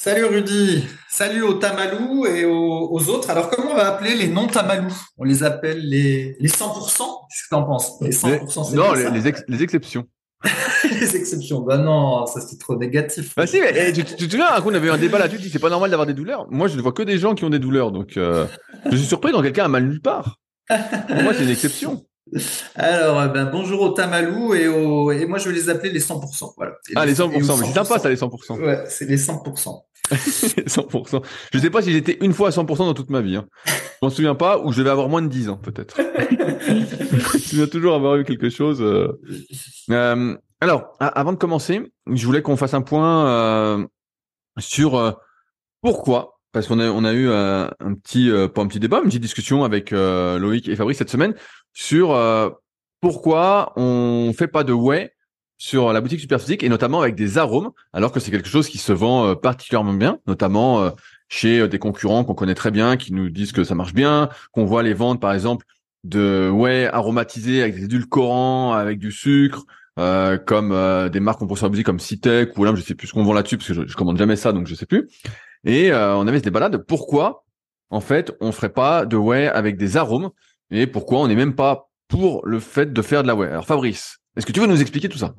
Salut Rudy, salut aux Tamalous et aux, autres. Alors comment on va appeler les non-Tamalous? On les appelle les, les 100% Qu'est-ce que tu en penses? Les 100% Non, les, les, exceptions. les exceptions. Bah non, ça c'est trop négatif. Bah si, mais eh, tu, te souviens, on avait eu un débat là-dessus, c'est pas normal d'avoir des douleurs. Moi, je ne vois que des gens qui ont des douleurs, donc euh, je suis surpris quand quelqu'un a mal nulle part. Pour moi, c'est une exception. Alors, euh, ben, bonjour aux Tamalous et, aux... et moi je vais les appeler les 100%. Voilà. ah, les 100%, mais c'est sympa ça, les 100%. Ouais, c'est les 100%. 100%. Je sais pas si j'étais une fois à 100% dans toute ma vie. Hein. Je m'en souviens pas, ou je vais avoir moins de 10 ans peut-être. je dois toujours avoir eu quelque chose. Euh... Euh, alors, avant de commencer, je voulais qu'on fasse un point euh, sur euh, pourquoi, parce qu'on a, on a eu euh, un petit, pas un petit débat, une petite discussion avec Loïc et Fabrice cette semaine sur pourquoi on fait pas de whey sur la boutique Superphysique et notamment avec des arômes, alors que c'est quelque chose qui se vend euh, particulièrement bien, notamment euh, chez euh, des concurrents qu'on connaît très bien, qui nous disent que ça marche bien, qu'on voit les ventes par exemple de whey aromatisés avec des édulcorants, avec du sucre, comme des marques qu'on peut boutique comme Citec ou là je sais plus ce qu'on vend là-dessus parce que je, je, commande jamais ça donc je sais plus. Et on avait ce débat de pourquoi en fait on ferait pas de whey avec des arômes et pourquoi on n'est même pas pour le fait de faire de la whey? Alors Fabrice, est-ce que tu veux nous expliquer tout ça?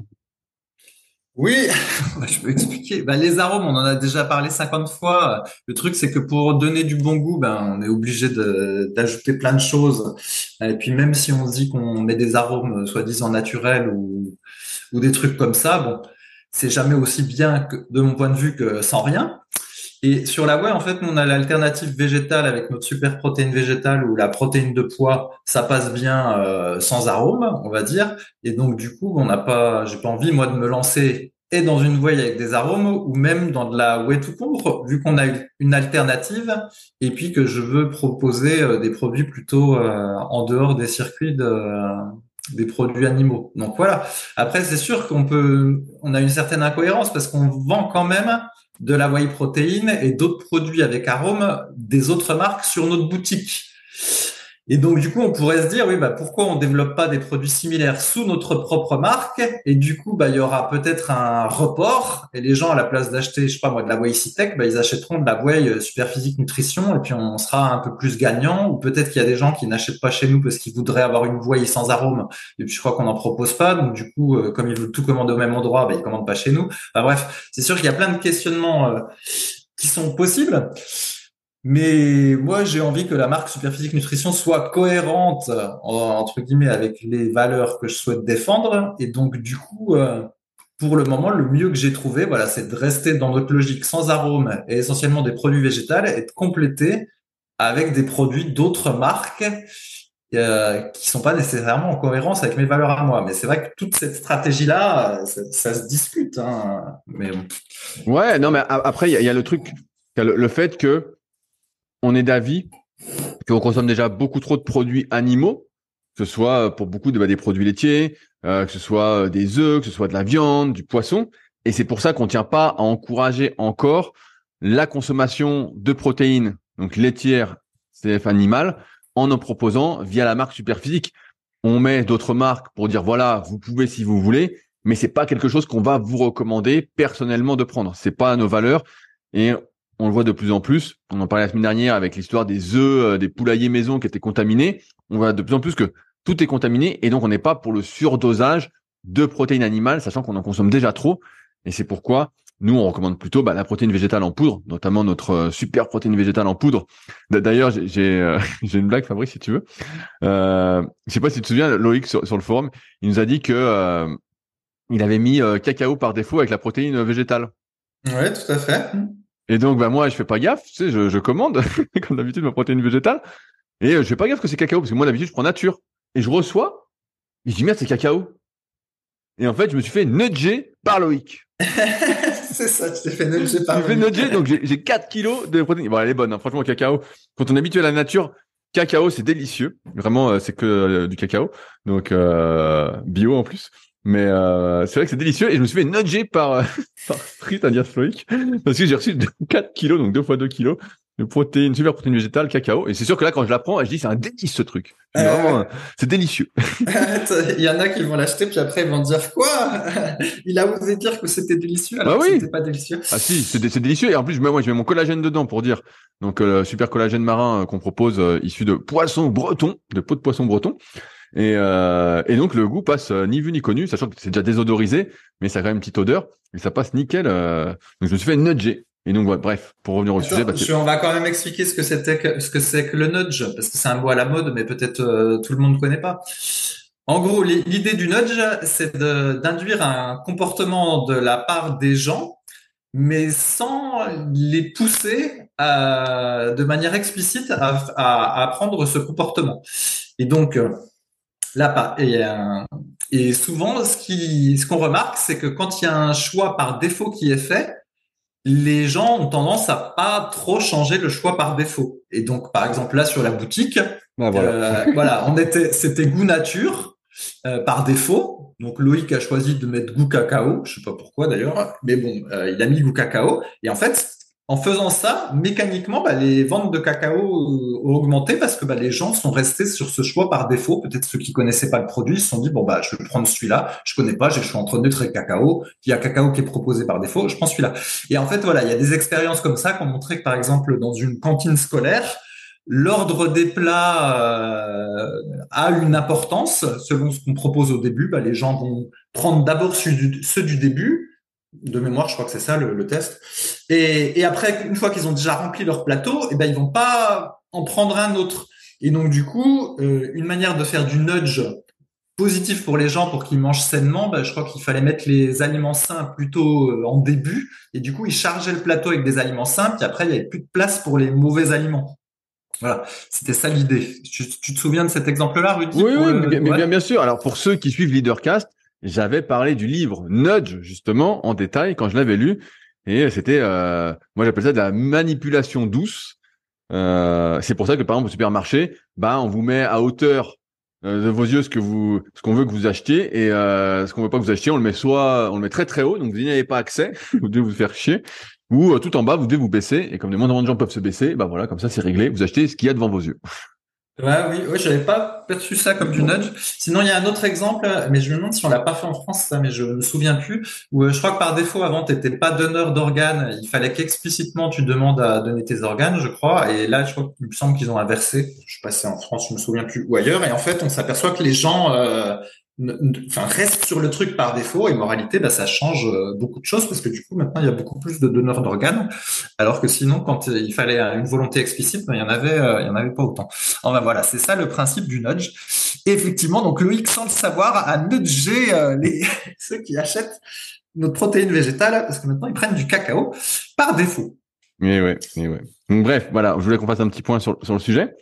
Oui, je peux expliquer. Ben, les arômes, on en a déjà parlé 50 fois. Le truc, c'est que pour donner du bon goût, ben, on est obligé d'ajouter plein de choses. Et puis même si on se dit qu'on met des arômes soi-disant naturels ou, ou des trucs comme ça, bon, c'est jamais aussi bien que, de mon point de vue que sans rien. Et sur la whey, en fait, on a l'alternative végétale avec notre super protéine végétale ou la protéine de poids, ça passe bien euh, sans arôme, on va dire. Et donc du coup, on n'a pas, j'ai pas envie moi de me lancer et dans une whey avec des arômes ou même dans de la whey tout court, vu qu'on a une alternative et puis que je veux proposer euh, des produits plutôt euh, en dehors des circuits de des produits animaux. Donc voilà. Après, c'est sûr qu'on peut, on a une certaine incohérence parce qu'on vend quand même de la whey protéine et d'autres produits avec arôme des autres marques sur notre boutique. Et donc, du coup, on pourrait se dire, oui, bah, pourquoi on développe pas des produits similaires sous notre propre marque? Et du coup, bah, il y aura peut-être un report et les gens, à la place d'acheter, je sais pas moi, de la whey Citec, bah, ils achèteront de la whey euh, super physique nutrition et puis on sera un peu plus gagnant. Ou peut-être qu'il y a des gens qui n'achètent pas chez nous parce qu'ils voudraient avoir une whey sans arôme. Et puis, je crois qu'on n'en propose pas. Donc, du coup, euh, comme ils veulent tout commander au même endroit, bah, ils commandent pas chez nous. Bref, c'est sûr qu'il y a plein de questionnements euh, qui sont possibles. Mais moi, j'ai envie que la marque Superphysique Nutrition soit cohérente, entre guillemets, avec les valeurs que je souhaite défendre. Et donc, du coup, euh, pour le moment, le mieux que j'ai trouvé, voilà, c'est de rester dans notre logique sans arôme et essentiellement des produits végétaux et de compléter avec des produits d'autres marques euh, qui sont pas nécessairement en cohérence avec mes valeurs à moi. Mais c'est vrai que toute cette stratégie-là, ça, se discute. Hein. Mais ouais, non, mais après, il y, a le truc, le fait que on est d'avis qu'on consomme déjà beaucoup trop de produits animaux, que ce soit euh, pour beaucoup de, bah, des produits laitiers, euh, que ce soit euh, des œufs, que ce soit de la viande, du poisson. Et c'est pour ça qu'on ne tient pas à encourager encore la consommation de protéines, donc laitières, CF animales, en en proposant via la marque Superphysique. on met d'autres marques pour dire voilà, vous pouvez si vous voulez, mais c'est pas quelque chose qu'on va vous recommander personnellement de prendre. C'est pas nos valeurs et on le voit de plus en plus. On en parlait la semaine dernière avec l'histoire des œufs, euh, des poulaillers maison qui étaient contaminés. On voit de plus en plus que tout est contaminé et donc on n'est pas pour le surdosage de protéines animales, sachant qu'on en consomme déjà trop. Et c'est pourquoi nous, on recommande plutôt bah, la protéine végétale en poudre, notamment notre euh, super protéine végétale en poudre. D'ailleurs, j'ai euh, j'ai une blague, Fabrice, si tu veux. Euh, je sais pas si tu te souviens, Loïc sur, le forum, il nous a dit que il avait mis cacao par défaut avec la protéine végétale. Ouais, tout à fait. Et donc, bah moi, je fais pas gaffe, tu sais, je, je commande comme d'habitude ma protéine végétale, et je fais pas gaffe que c'est cacao parce que moi d'habitude je prends nature et je reçois, et je dis merde, c'est cacao. Et en fait, je me suis fait nudger par Loïc. c'est ça, tu t'es fait nudger par Loïc. fait nudger, donc j'ai 4 kilos de protéines. Bon, elle est bonne, hein, franchement, cacao. Quand on est habitué à la nature, cacao, c'est délicieux. Vraiment, euh, c'est que euh, du cacao. Donc, euh, bio en plus. Mais euh, c'est vrai que c'est délicieux. Et je me suis fait nudger par, par Street Indian. Parce que j'ai reçu 4 kilos, donc 2 fois 2 kilos de protéines, super protéines végétales, cacao. Et c'est sûr que là, quand je la prends, je dis c'est un délice ce truc. Euh, c'est délicieux. Il y en a qui vont l'acheter, puis après ils vont dire quoi? Il a osé dire que c'était délicieux alors bah que c'était pas délicieux. Ah si, c'est délicieux. Et en plus, je mets, moi, je mets mon collagène dedans pour dire. Donc, euh, super collagène marin euh, qu'on propose, issu de poisson breton, de peau de poisson breton. Et, et donc le goût passe ni vu ni connu, sachant que c'est déjà désodorisé, mais ça a quand même une petite odeur et ça passe nickel. donc je me suis fait nudger et donc, bref, pour revenir au sujet, bah, on va quand même expliquer ce que c'était, ce que c'est que le nudge, parce que c'est un mot à la mode, mais peut-être euh, tout le monde ne connaît pas. En gros, l'idée du nudge, c'est d'induire un comportement de la part des gens, mais sans les pousser à, de manière explicite à, à, à prendre ce comportement. Et donc, euh, là, et, euh, et souvent, ce qui, ce qu'on remarque, c'est que quand il y a un choix par défaut qui est fait, les gens ont tendance à pas trop changer le choix par défaut. Et donc, par exemple, là sur la boutique, bah, euh, voilà. on était, c'était goût nature euh, par défaut. Donc Loïc a choisi de mettre goût cacao, je sais pas pourquoi d'ailleurs, mais bon, euh, il a mis goût cacao. Et en fait, en faisant ça, mécaniquement, bah, les ventes de cacao ont augmenté parce que bah, les gens sont restés sur ce choix par défaut. Peut-être ceux qui connaissaient pas le produit se sont dit bon bah je vais prendre celui-là. Je connais pas, le choix entre neutre et cacao. Il y a cacao qui est proposé par défaut, je prends celui-là. Et en fait voilà, il y a des expériences comme ça qui ont montré que par exemple dans une cantine scolaire, l'ordre des plats euh, a une importance selon ce qu'on propose au début. Bah, les gens vont prendre d'abord ceux du début de mémoire, je crois que c'est ça le, test. Et, après, une fois qu'ils ont déjà rempli leur plateau, et eh ben ils vont pas en prendre un autre. Et donc du coup, euh, une manière de faire du nudge positif pour les gens pour qu'ils mangent sainement, ben, je crois qu'il fallait mettre les aliments sains plutôt euh, en début. Et du coup, ils chargeaient le plateau avec des aliments sains, puis après il y avait plus de place pour les mauvais aliments. Voilà, c'était ça l'idée. Tu, te souviens de cet exemple-là, Rudy Oui, oui, bien, bien, sûr. Alors pour ceux qui suivent Leadercast, j'avais parlé du livre Nudge justement en détail quand je l'avais lu. Et c'était euh, moi j'appelle ça de la manipulation douce. Euh, c'est pour ça que par exemple au supermarché, bah on vous met à hauteur euh, de vos yeux ce que vous ce qu'on veut que vous achetiez. Et euh, ce qu'on veut pas que vous achetiez, on le met soit on le met très très haut. Donc vous n'y avez pas accès, vous devez vous faire chier. Ou euh, tout en bas vous devez vous baisser. Et comme des moins de gens peuvent se baisser, bah voilà comme ça c'est réglé, vous achetez ce qu'il y a devant vos yeux. Ouais, oui, oui, j'avais pas perçu ça comme du nudge. Sinon, il y a un autre exemple, mais je me demande si on l'a pas fait en France, ça, mais je me souviens plus. Où euh, je crois que par défaut, avant, t'étais pas donneur d'organes. Il fallait qu'explicitement tu demandes à donner tes organes, je crois. Et là, je crois qu'il me semble qu'ils ont inversé. Je suis passé en France, je me souviens plus, ou ailleurs. Et en fait, on s'aperçoit que les gens euh, reste sur le truc par défaut et moralité bah ça change euh, beaucoup de choses parce que du coup maintenant il y a beaucoup plus de donneurs d'organes. Alors que sinon quand il fallait une volonté explicite bah, il y en avait euh, il y en avait pas autant. Voilà c'est ça le principe du nudge. Et effectivement donc Loïc sans le savoir a nudgé euh, ceux qui achètent notre protéine végétale parce que maintenant ils prennent du cacao par défaut. Mais ouais mais ouais. Donc, bref voilà je voulais qu'on fasse un petit point sur, sur le sujet.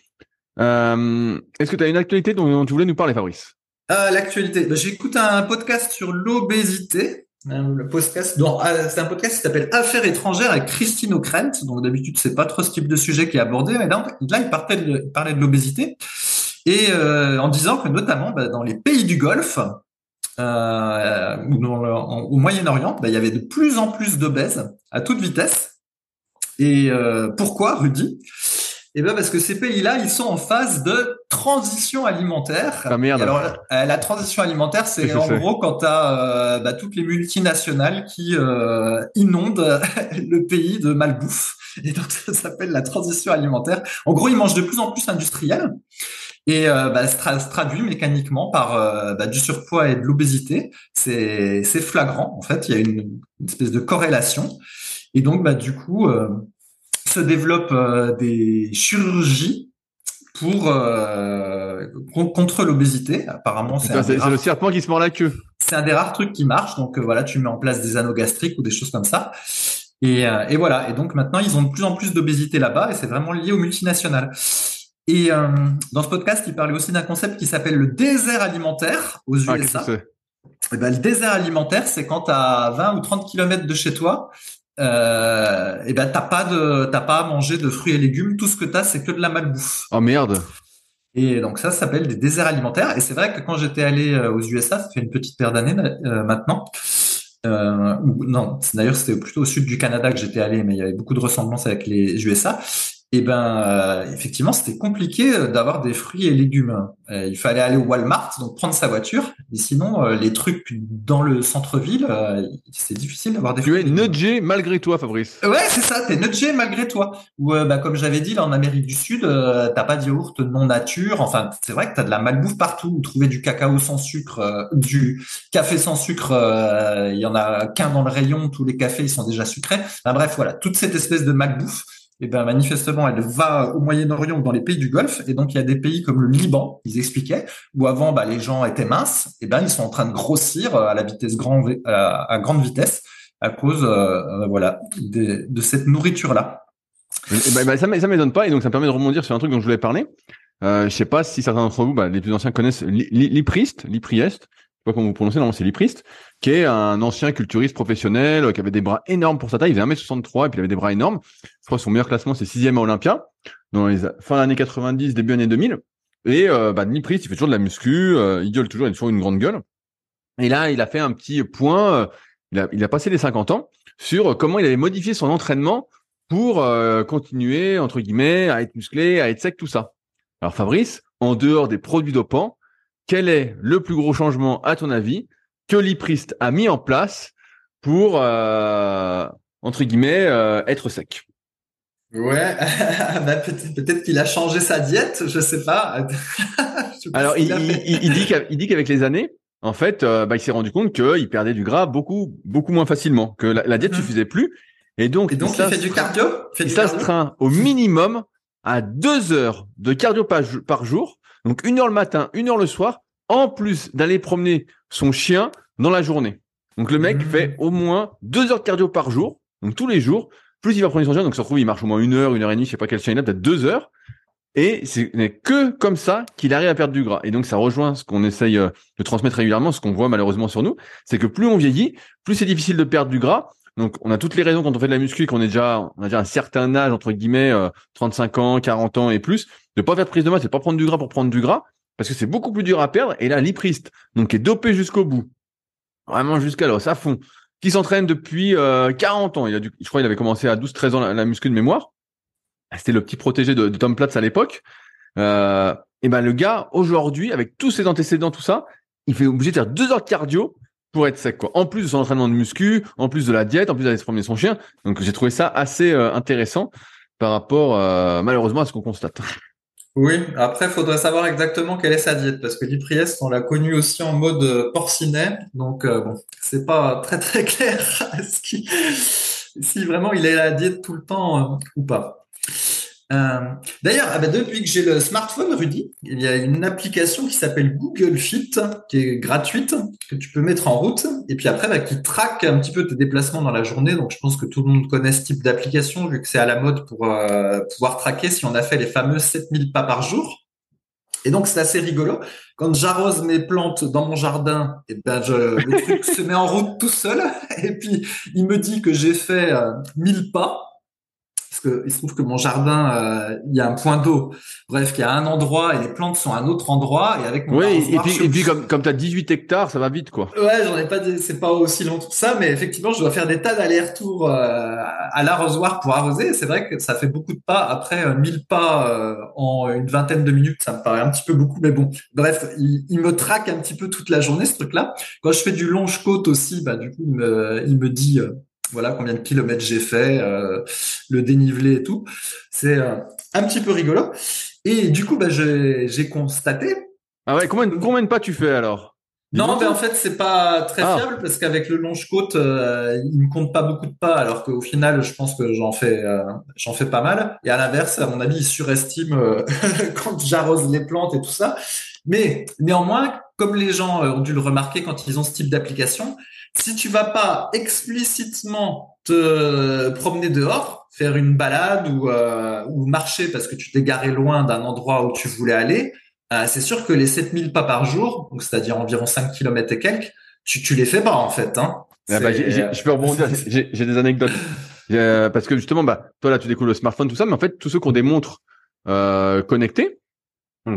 Est-ce que tu as une actualité dont tu voulais nous parler Fabrice? L'actualité. Bah, J'écoute un podcast sur l'obésité. Le podcast, euh, c'est un podcast qui s'appelle Affaires étrangères avec Christine O'Krent. Donc d'habitude, c'est pas trop ce type de sujet qui est abordé, mais là, il parlait de, l'obésité et euh, en disant que notamment bah, dans les pays du Golfe euh, au Moyen-Orient, bah, il y avait de plus en plus d'obèses à toute vitesse. Et euh, pourquoi, Rudy? Et ben parce que ces pays-là, ils sont en phase de transition alimentaire. Ah merde. alors euh, la transition alimentaire, c'est en gros quand tu as bah, toutes les multinationales qui euh, inondent le pays de malbouffe. Et donc ça s'appelle la transition alimentaire. En gros, ils mangent de plus en plus industriel. Et euh, bah, ça se traduit mécaniquement par euh, bah, du surpoids et de l'obésité. C'est flagrant, en fait. Il y a une, espèce de corrélation. Et donc, bah, du coup, euh, se développent euh, des chirurgies pour contre l'obésité. Apparemment, c'est le serpent qui se mord la queue. C'est un des rares trucs qui marche. Donc voilà, tu mets en place des anneaux gastriques ou des choses comme ça. Et, et voilà. Et donc maintenant, ils ont de plus en plus d'obésité là-bas, et c'est vraiment lié aux multinationales. Et euh, dans ce podcast, il parlait aussi d'un concept qui s'appelle le désert alimentaire aux USA. Ah, et eh ben, le désert alimentaire, c'est quand as 20 ou 30 kilomètres de chez toi, euh, et ben t'as pas de t'as pas à manger de fruits et légumes. Tout ce que tu as, c'est que de la malbouffe. Oh merde. Et donc ça, ça s'appelle des déserts alimentaires. Et c'est vrai que quand j'étais allé euh, aux USA, ça fait une petite paire d'années euh, maintenant. Euh, non, d'ailleurs c'était plutôt au sud du Canada que j'étais allé, mais il y avait beaucoup de ressemblances avec les USA eh ben euh, effectivement c'était compliqué euh, d'avoir des fruits et légumes. Euh, il fallait aller au Walmart, donc prendre sa voiture. Et sinon, les trucs dans le centre-ville, c'est difficile d'avoir des. Tu es nudgé malgré toi, Fabrice. Ouais, c'est ça. T'es nudgé malgré toi. Ou bah, comme j'avais dit, là en Amérique du Sud, t'as pas de yaourt non nature. Enfin, c'est vrai que t'as de la malbouffe partout. Trouver du cacao sans sucre, du café sans sucre, il y en a qu'un dans le rayon. Tous les cafés ils sont déjà sucrés. bref, voilà, toute cette espèce de malbouffe et eh ben manifestement, elle va au Moyen-Orient dans les pays du Golfe. Et donc, il y a des pays comme le Liban, ils expliquaient, où avant, bah, les gens étaient minces. Et eh ben, ils sont en train de grossir euh, à la vitesse grand, à, grande vitesse à cause, euh, euh, voilà, de, cette nourriture-là. Ben, ben, ça ne m'étonne pas. Et donc, ça me permet de rebondir sur un truc dont je voulais parler. Euh, je sais pas si certains d'entre vous, bah, les plus anciens connaissent l'Iprist, l'Ipriest, pas comment vous prononcez, non, c'est Liprist, qui est un ancien culturiste professionnel, qui avait des bras énormes pour sa taille, il faisait 1m63 et puis il avait des bras énormes. Je crois que son meilleur classement, c'est sixième à Olympia, dans les fin années 90, début années 2000. Et euh, bah, Liprist, il fait toujours de la muscu, euh, il gueule toujours, il a toujours une grande gueule. Et là, il a fait un petit point, euh, il, a, passé les 50 ans, sur comment il avait modifié son entraînement pour euh, continuer, entre guillemets, à être musclé, à être sec, tout ça. Alors Fabrice, en dehors des produits dopants, quel est le plus gros changement, à ton avis, que l'Iprist a mis en place pour, euh, entre guillemets, euh, être sec. Ouais, bah, peut-être qu'il a changé sa diète, je sais pas. Alors, il, dit qu'avec les années, en fait, euh, bah, il s'est rendu compte qu'il perdait du gras beaucoup, beaucoup moins facilement, que la, diète ne mhm. suffisait plus. Et donc, donc il, fait du cardio? Il s'astreint au minimum à deux heures de cardio par jour. Donc une heure le matin, une heure le soir, en plus d'aller promener son chien dans la journée. Donc le mec mmh. fait au moins deux heures de cardio par jour, donc tous les jours. Plus il va promener son chien, donc ça se trouve il marche au moins une heure, une heure et demie, je sais pas quel chien il a, peut-être deux heures. Et ce n'est que comme ça qu'il arrive à perdre du gras. Et donc ça rejoint ce qu'on essaye euh, de transmettre régulièrement, ce qu'on voit malheureusement sur nous, c'est que plus on vieillit, plus c'est difficile de perdre du gras. Donc on a toutes les raisons quand on fait de la muscu, qu'on est déjà, on a déjà un certain âge entre guillemets, 35 euh, ans, 40 ans et plus, de pas faire de prise de masse, c'est pas prendre du gras pour prendre du gras, parce que c'est beaucoup plus dur à perdre. Et là, l'Iprist, donc qui est dopé jusqu'au bout, vraiment jusqu'à l'os, à fond, qui s'entraîne depuis 40 euh, ans. Il a dû, je crois, il avait commencé à 12-13 ans la, muscu de mémoire. C'était le petit protégé de, Tom Platz à l'époque. Euh, et ben le gars aujourd'hui, avec tous ses antécédents, tout ça, il fait obligé de faire deux heures de cardio pour être sec. Quoi. En plus de son entraînement de muscu, en plus de la diète, en plus d'aller se promener son chien. Donc j'ai trouvé ça assez euh, intéressant par rapport malheureusement à ce qu'on constate. Oui, après, il faudrait savoir exactement quelle est sa diète, parce que l'Ipriest, on l'a connu aussi en mode euh, porcinet, donc euh, bon, c'est pas très très clair si vraiment il est à la diète tout le temps euh, ou pas. Euh, d'ailleurs, ah bah, depuis que j'ai le smartphone, Rudy, il y a une application qui s'appelle Google Fit, qui est gratuite, que tu peux mettre en route, et puis après, bah, qui traque un petit peu tes déplacements dans la journée. Donc, je pense que tout le monde connaît ce type d'application, vu que c'est à la mode pour euh, pouvoir traquer si on a fait les fameux 7000 pas par jour. Et donc, c'est assez rigolo. Quand j'arrose mes plantes dans mon jardin, et ben, je, le truc se met en route tout seul, et puis il me dit que j'ai fait 1000 euh, pas parce que il se trouve que mon jardin, euh, il y a un point d'eau. Bref, il y a un endroit et les plantes sont à un autre endroit. Et avec mon oui, et puis, et puis comme, comme tu as 18 hectares, ça va vite, quoi. Ouais, j'en ai pas, c'est pas aussi long que ça, mais effectivement, je dois faire des tas d'allers-retours euh, à l'arrosoir pour arroser. C'est vrai que ça fait beaucoup de pas. Après, 1000 pas en une vingtaine de minutes, ça me paraît un petit peu beaucoup, mais bon. Bref, il, il me traque un petit peu toute la journée, ce truc-là. Quand je fais du longe-côte aussi, bah, du coup, il me, il me dit, voilà combien de kilomètres j'ai fait, euh, le dénivelé et tout. C'est euh, un petit peu rigolo. Et du coup, bah, j'ai constaté. Ah ouais, combien, combien de pas tu fais alors? Non, mais en fait, c'est pas très ah. fiable parce qu'avec le longe-côte, euh, il me compte pas beaucoup de pas, alors qu'au final, je pense que j'en fais, euh, j'en fais pas mal. Et à l'inverse, à mon avis, il surestime euh, quand j'arrose les plantes et tout ça. Mais néanmoins, comme les gens ont dû le remarquer quand ils ont ce type d'application, si tu vas pas explicitement te promener dehors, faire une balade ou, euh, ou marcher parce que tu t'es garé loin d'un endroit où tu voulais aller, euh, c'est sûr que les 7000 pas par jour, donc c'est-à-dire environ 5 km et quelques, tu, tu les fais pas en fait. Hein. Ah bah, je peux rebondir, j'ai des anecdotes. parce que justement, bah, toi là tu découvres le smartphone, tout ça, mais en fait tous ceux qui ont des montres euh, connectées,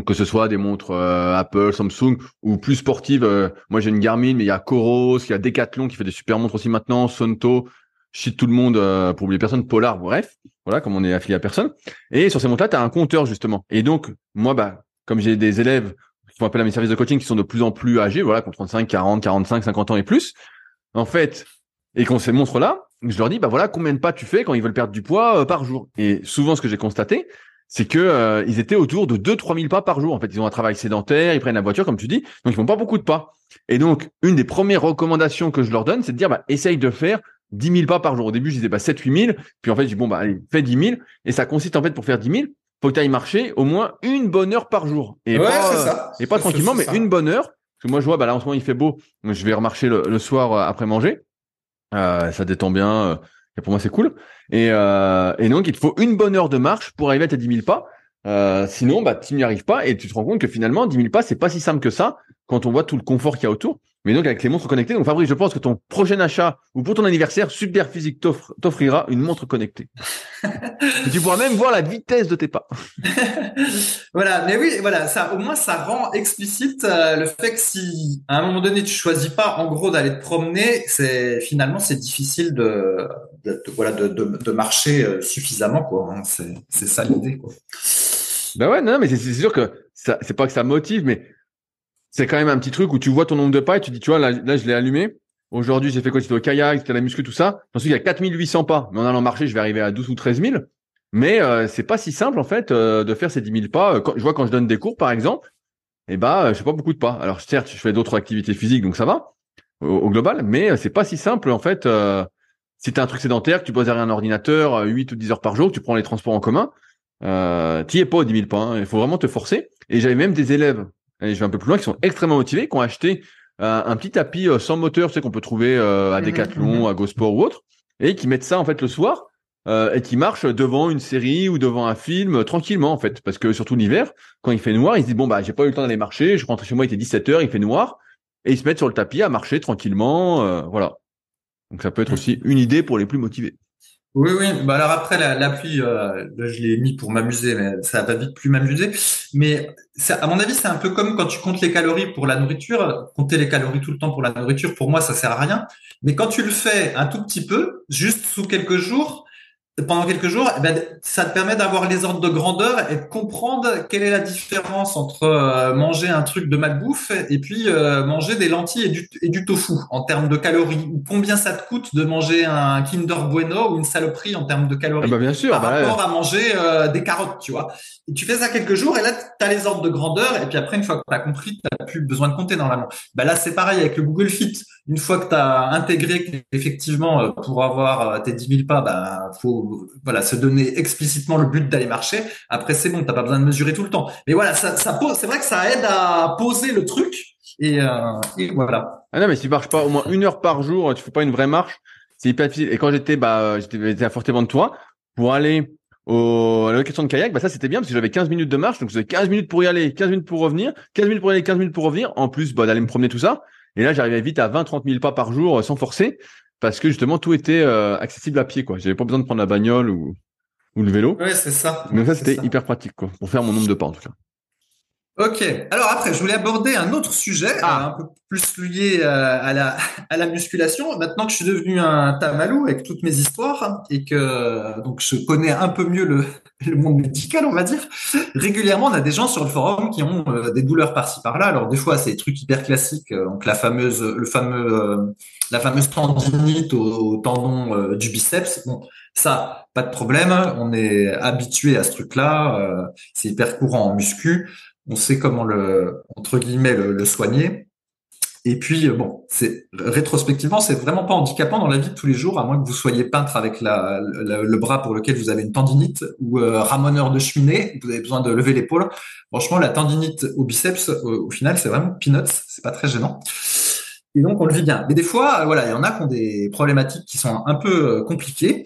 que ce soit des montres euh, Apple, Samsung ou plus sportives. Euh, moi, j'ai une Garmin, mais il y a Coros, il y a Decathlon qui fait des super montres aussi maintenant, Sonto, shit tout le monde euh, pour oublier personne, Polar, bref, voilà, comme on est affilié à personne. Et sur ces montres-là, tu as un compteur justement. Et donc, moi, bah, comme j'ai des élèves qui font appel à mes services de coaching qui sont de plus en plus âgés, voilà, qui ont 35, 40, 45, 50 ans et plus, en fait, et qu'on ces montres-là, je leur dis, bah voilà, combien de pas tu fais quand ils veulent perdre du poids par jour? Et souvent, ce que j'ai constaté, c'est que euh, ils étaient autour de 2-3 000 pas par jour. En fait, ils ont un travail sédentaire, ils prennent la voiture, comme tu dis, donc ils font pas beaucoup de pas. Et donc, une des premières recommandations que je leur donne, c'est de dire, bah, essaye de faire 10 000 pas par jour. Au début, je disais, bah, 7 8 000. Puis en fait, je dis, bon, bah, allez, fais 10 000. Et ça consiste, en fait, pour faire 10 000, faut que tu ailles marcher au moins une bonne heure par jour. Et pas, ça. Et pas tranquillement, mais une bonne heure. Parce que moi, je vois, bah, là, en ce moment, il fait beau. Je vais remarcher le, soir euh, après manger. Euh, ça détend bien. Et pour moi, c'est cool. Et, et donc, il te faut une bonne heure de marche pour arriver à tes 10 000 pas. Euh, sinon, bah, tu n'y arrives pas et tu te rends compte que finalement, 10 000 pas, c'est pas si simple que ça quand on voit tout le confort qu'il y a autour. Mais donc, avec les montres connectées, donc Fabrice, je pense que ton prochain achat ou pour ton anniversaire, Super Physique t'offrira une montre connectée. tu pourras même voir la vitesse de tes pas. voilà, mais oui, voilà, ça, au moins, ça rend explicite euh, le fait que si à un moment donné tu choisis pas, en gros, d'aller te promener, c'est finalement c'est difficile de, de, voilà de, marcher euh, suffisamment, quoi. Hein. c'est ça l'idée. Ben ouais, non, mais c'est sûr que c'est pas que ça motive, mais c'est quand même un petit truc où tu vois ton nombre de pas et tu dis, tu vois, là, je l'ai allumé. Aujourd'hui, j'ai fait quoi? C'était au kayak, c'était la muscu, tout ça. J'en suis il y a 4800 pas. Mais en allant marcher, je vais arriver à 12 ou 13 000. Mais euh, c'est pas si simple, en fait, euh, de faire ces 10 000 pas. Je vois quand je donne des cours, par exemple, eh ben, je fais pas beaucoup de pas. Alors, certes, je fais d'autres activités physiques, donc ça va, au, global. Mais c'est pas si simple, en fait. Euh, si un truc sédentaire, que tu poses derrière un ordinateur 8 ou 10 heures par jour, que tu prends les transports en commun, euh, tu es pas aux 10 000 pas. Hein. Il faut vraiment te forcer. Et j'avais même des élèves, et je vais un peu plus loin, qui sont extrêmement motivés, qui ont acheté euh, un petit tapis euh, sans moteur, tu sais, qu'on peut trouver euh, à mhm, Decathlon, mhm. à GoSport ou autre, et qui mettent ça en fait le soir. et qui marchent devant une série ou devant un film tranquillement en fait parce que surtout l'hiver quand il fait noir ils se disent bon bah j'ai pas eu le temps d'aller marcher je rentre chez moi il était 17 heures il fait noir et ils se mettent sur le tapis à marcher tranquillement voilà donc ça peut être aussi une idée pour les plus motivés oui, oui. Bah alors après la, euh, je l'ai mis pour m'amuser, mais ça va vite plus m'amuser. Mais à mon avis, c'est un peu comme quand tu comptes les calories pour la nourriture. Compter les calories tout le temps pour la nourriture, pour moi, ça sert à rien. Mais quand tu le fais un tout petit peu, juste sous quelques jours, pendant quelques jours, eh ben, ça te permet d'avoir les ordres de grandeur et de comprendre quelle est la différence entre euh, manger un truc de malbouffe et puis euh, manger des lentilles et du, et du tofu en termes de calories. Ou combien ça te coûte de manger un Kinder Bueno ou une saloperie en termes de calories ah bah bien sûr, par bah rapport à manger euh, des carottes, tu vois. Et tu fais ça quelques jours et là, tu as les ordres de grandeur et puis après, une fois que tu as compris, tu n'as plus besoin de compter normalement. Bah là, c'est pareil avec le Google Fit. Une fois que tu as intégré qu'effectivement, pour avoir tes 10 000 pas, bah, faut voilà, se donner explicitement le but d'aller marcher. Après, c'est bon, t'as pas besoin de mesurer tout le temps. Mais voilà, ça, c'est vrai que ça aide à poser le truc. Et, euh, et voilà. Ah non, mais si tu marches pas au moins une heure par jour, tu fais pas une vraie marche, c'est. Et quand j'étais, bah, j'étais à Fortement-de-Toi, pour aller à la location de kayak, bah ça c'était bien parce que j'avais 15 minutes de marche, donc j'avais 15 minutes pour y aller, 15 minutes pour revenir, 15 minutes pour y aller, 15 minutes pour revenir, en plus bah, d'aller me promener tout ça. Et là j'arrivais vite à 20-30 000 pas par jour euh, sans forcer parce que justement tout était euh, accessible à pied quoi. J'avais pas besoin de prendre la bagnole ou ou le vélo. Ouais, c'est ça. Mais ça, c'était hyper pratique, quoi, pour faire mon nombre de pas, en tout cas. Ok. Alors après, je voulais aborder un autre sujet, Ah. euh, un peu plus lié à la à la musculation. Maintenant que je suis devenu un tamalou avec toutes mes histoires et que donc je connais un peu mieux le le monde médical, on va dire. Régulièrement, on a des gens sur le forum qui ont euh, des douleurs par-ci par-là. Alors des fois, c'est des trucs hyper classiques, euh, donc la fameuse le fameux euh, la fameuse tendinite au, tendon du biceps. Bon, ça, pas de problème. On est habitué à ce truc-là. c'est hyper courant en muscu on sait comment le entre guillemets le, le soigner. Et puis euh, bon, c'est rétrospectivement, c'est vraiment pas handicapant dans la vie de tous les jours, à moins que vous soyez peintre avec le bras pour lequel vous avez une tendinite ou euh, ramoneur de cheminée, vous avez besoin de lever l'épaule. Franchement, la tendinite au biceps, au, au final, c'est vraiment peanuts, c'est pas très gênant. Et donc on le vit bien. Mais des fois, euh, voilà, il y en a qui ont des problématiques qui sont un peu euh, compliquées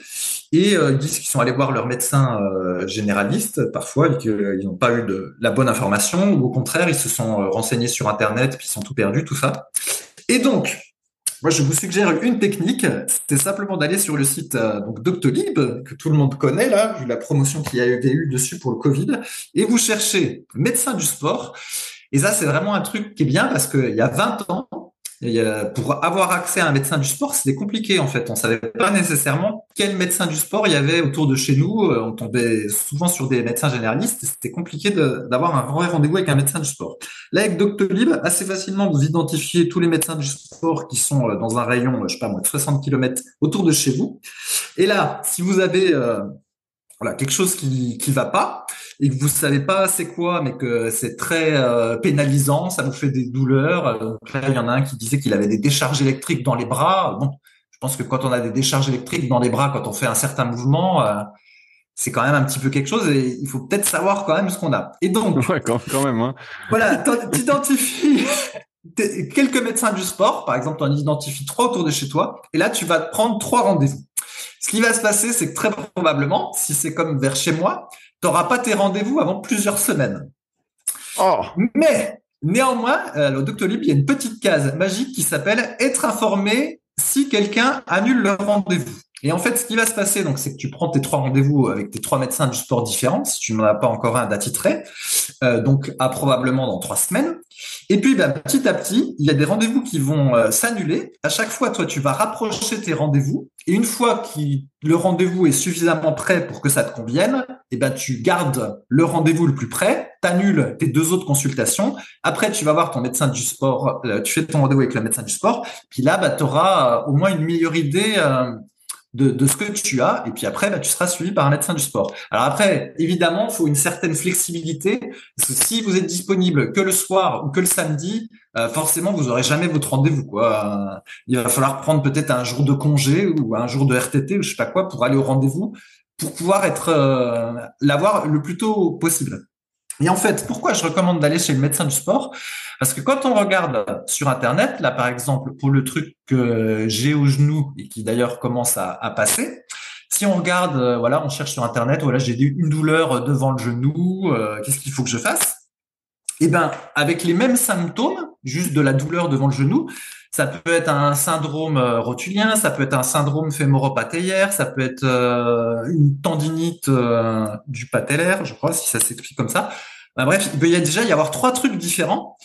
et euh, ils disent qu'ils sont allés voir leur médecin euh, généraliste parfois et qu'ils n'ont pas eu de la bonne information ou au contraire ils se sont euh, renseignés sur internet puis ils sont tout perdus tout ça. Et donc moi je vous suggère une technique, c'est simplement d'aller sur le site Doctolib que tout le monde connaît là vu la promotion qu'il y avait eu dessus pour le Covid et vous cherchez médecin du sport et ça c'est vraiment un truc qui est bien parce qu'il y a 20 ans y a- pour avoir accès à un médecin du sport, c'était compliqué en fait. On savait pas nécessairement quel médecin du sport il y avait autour de chez nous. Euh, On tombait souvent sur des médecins généralistes. et C'était compliqué d'avoir un vrai rendez-vous avec un médecin du sport. Là, avec Doctolib, assez facilement, vous identifiez tous les médecins du sport qui sont euh, dans un rayon, euh, je sais pas moi, de 60 km autour de chez vous. Et là, si vous avez euh, voilà quelque chose qui qui va pas et que vous savez pas c'est quoi, mais que c'est très euh, pénalisant, ça vous fait des douleurs. Euh, Donc là, il y en a un qui disait qu'il avait des décharges électriques dans les bras. Bon, je pense que quand on a des décharges électriques dans les bras, quand on fait un certain mouvement, euh, c'est quand même un petit peu quelque chose et il faut peut-être savoir quand même ce qu'on a. Et donc, Ouais, quand, quand même, hein. voilà, t'en- t'identifies quelques médecins du sport, par exemple, tu en identifies trois autour de chez toi, et là, tu vas prendre trois rendez-vous. Ce qui va se passer, c'est que très probablement, si c'est comme vers chez moi, n'auras pas tes rendez-vous avant plusieurs semaines. Oh! Mais néanmoins, euh, au Doctolib, il y a une petite case magique qui s'appelle être informé si quelqu'un annule le rendez-vous. Et en fait, ce qui va se passer, donc, c'est que tu prends tes trois rendez-vous avec tes trois médecins du sport différents, si tu n'en as pas encore un d'attitré, euh, donc à probablement dans trois semaines. Et puis, ben, petit à petit, il y a des rendez-vous qui vont euh, s'annuler. À chaque fois, toi, tu vas rapprocher tes rendez-vous. Et une fois que le rendez-vous est suffisamment prêt pour que ça te convienne, eh ben, tu gardes le rendez-vous le plus près, t'annules tes deux autres consultations. Après, tu vas voir ton médecin du sport, euh, tu fais ton rendez-vous avec le médecin du sport. Puis là, bah, tu auras au moins une meilleure idée euh, de, ce que tu as. Et puis après, bah, tu seras suivi par un médecin du sport. Alors après, évidemment, il faut une certaine flexibilité. Si vous êtes disponible que le soir ou que le samedi, euh, forcément, vous aurez jamais votre rendez-vous. Quoi. Euh, il va falloir prendre peut-être un jour de congé ou un jour de RTT ou je sais pas quoi pour aller au rendez-vous pour pouvoir être euh, l'avoir le plus tôt possible. Et en fait, pourquoi je recommande d'aller chez le médecin du sport? Parce que quand on regarde sur Internet, là par exemple, pour le truc que j'ai au genou et qui d'ailleurs commence à, passer, si on regarde, euh, voilà, on cherche sur Internet, voilà, j'ai une douleur devant le genou, euh, qu'est-ce qu'il faut que je fasse? Eh ben, avec les mêmes symptômes, juste de la douleur devant le genou, ça peut être un syndrome euh, rotulien, ça peut être un syndrome fémoro-patellaire, ça peut être euh, une tendinite euh, du patellaire, je crois, si ça s'explique comme ça. Bah, bref, il peut y a déjà y avoir trois trucs différents.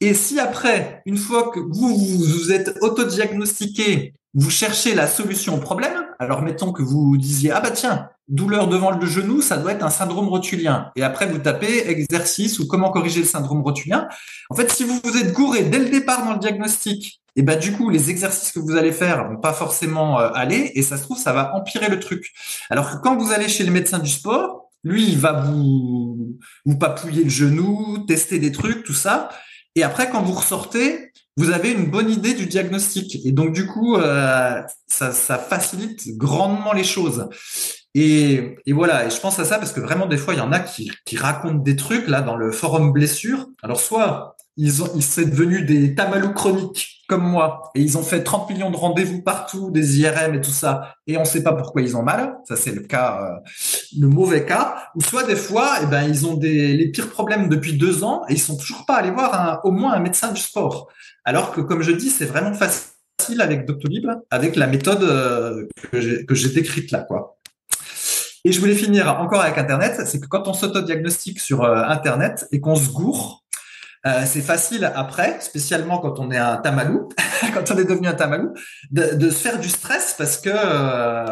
Et si après, une fois que vous vous, vous êtes autodiagnostiqué, vous cherchez la solution au problème, alors mettons que vous disiez ah bah tiens, douleur devant le genou, ça doit être un syndrome rotulien. Et après vous tapez exercice ou comment corriger le syndrome rotulien. En fait, si vous vous êtes gouré dès le départ dans le diagnostic, et ben du coup les exercices que vous allez faire vont pas forcément euh, aller et ça se trouve ça va empirer le truc. Alors que quand vous allez chez le médecin du sport, lui il va vous vous papouiller le genou, tester des trucs, tout ça. Et après, quand vous ressortez, vous avez une bonne idée du diagnostic. Et donc, du coup, euh, ça, ça, facilite grandement les choses. Et, et, voilà, et je pense à ça parce que vraiment, des fois, il y en a qui, qui racontent des trucs là dans le forum blessure. Alors, soit ils ont, ils sont devenus des tamalous chroniques comme moi et ils ont fait 30 millions de rendez-vous partout, des IRM et tout ça, et on ne sait pas pourquoi ils ont mal. Ça, c'est le cas, euh, le mauvais cas. Ou soit des fois, eh ben, ils ont des, les pires problèmes depuis deux ans et ils sont toujours pas allés voir un, au moins un médecin du sport. Alors que, comme je dis, c'est vraiment facile avec Doctolib, avec la méthode euh, que j'ai décrite là, quoi. Et je voulais finir encore avec Internet, c'est que quand on s'autodiagnostique sur euh, Internet et qu'on se gourre, euh, c'est facile après, spécialement quand on est un tamalou, quand on est devenu un tamalou, de, de se faire du stress parce que euh,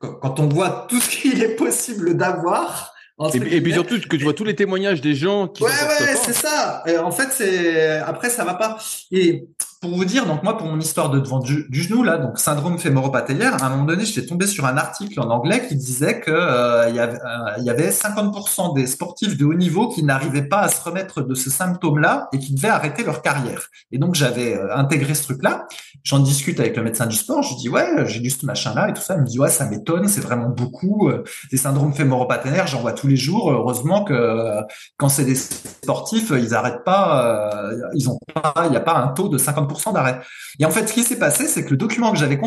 quand on voit tout ce qu'il est possible d'avoir, et, puis surtout que tu vois tous les témoignages des gens qui. Ouais, ouais, c'est ça. en fait, c'est après ça va pas. Et pour vous dire, donc moi, pour mon histoire de devant du, genou là, donc syndrome fémoro-patellaire, à un moment donné, j'étais tombé sur un article en anglais qui disait que euh, y avait, euh, il y avait 50% des sportifs de haut niveau qui n'arrivaient pas à se remettre de ce symptôme-là et qui devaient arrêter leur carrière. Et donc j'avais euh, intégré ce truc-là. J'en discute avec le médecin du sport. Je dis ouais, j'ai lu ce machin-là et tout ça. Il me dit ouais, ça m'étonne, c'est vraiment beaucoup des syndromes fémoro-patellaires. J'en vois tous les jours. Heureusement que quand c'est des sportifs, ils arrêtent pas, ils ont pas, il n'y a pas un taux de 50 d'arrêt. Et en fait, ce qui s'est passé, c'est que le document que j'avais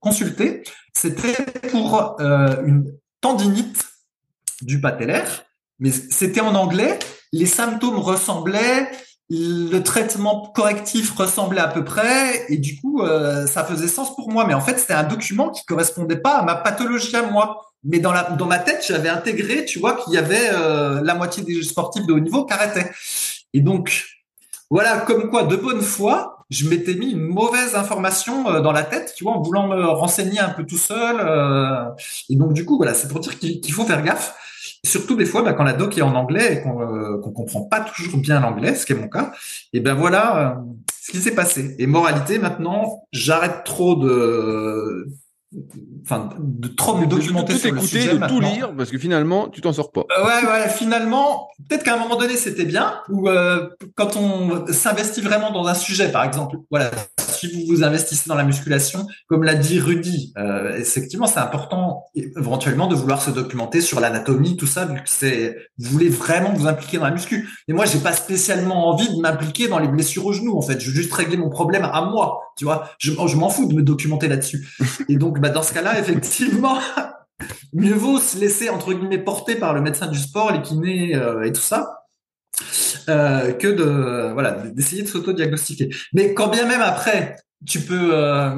consulté, c'était pour euh, une tendinite du patellaire, mais c'était en anglais. Les symptômes ressemblaient, le traitement correctif ressemblait à peu près, et du coup, euh, ça faisait sens pour moi. Mais en fait, c'était un document qui correspondait pas à ma pathologie à moi. Mais dans, la, dans ma tête, j'avais intégré, tu vois, qu'il y avait euh, la moitié des sportifs de haut niveau qui arrêtaient. Et donc, voilà, comme quoi, de bonne foi, je m'étais mis une mauvaise information euh, dans la tête, tu vois, en voulant me renseigner un peu tout seul. Euh, et donc, du coup, voilà, c'est pour dire qu'il faut faire gaffe. Surtout des fois, bah, quand la doc est en anglais et qu'on euh, comprend pas toujours bien l'anglais, ce qui est mon cas, et ben voilà ce qui s'est passé. Et moralité, maintenant, j'arrête trop de enfin de trop me documenter de tout écouter, sujet de tout lire parce que finalement tu t'en sors pas. Euh, ouais ouais, finalement peut-être qu'à un moment donné c'était bien ou euh, quand on s'investit vraiment dans un sujet par exemple, voilà, si vous vous investissez dans la musculation, comme l'a dit Rudy, euh, effectivement c'est important éventuellement de vouloir se documenter sur l'anatomie, tout ça vu que c'est vous voulez vraiment vous impliquer dans la muscu. Mais moi j'ai pas spécialement envie de m'impliquer dans les blessures au genou en fait, je veux juste régler mon problème à moi, tu vois. Je, je m'en fous de me documenter là-dessus. Et donc bah, dans ce cas-là, effectivement, mieux vaut se laisser entre guillemets porter par le médecin du sport, les kinés euh, et tout ça, euh, que de voilà d'essayer de s'auto-diagnostiquer. Mais quand bien même après, tu peux euh,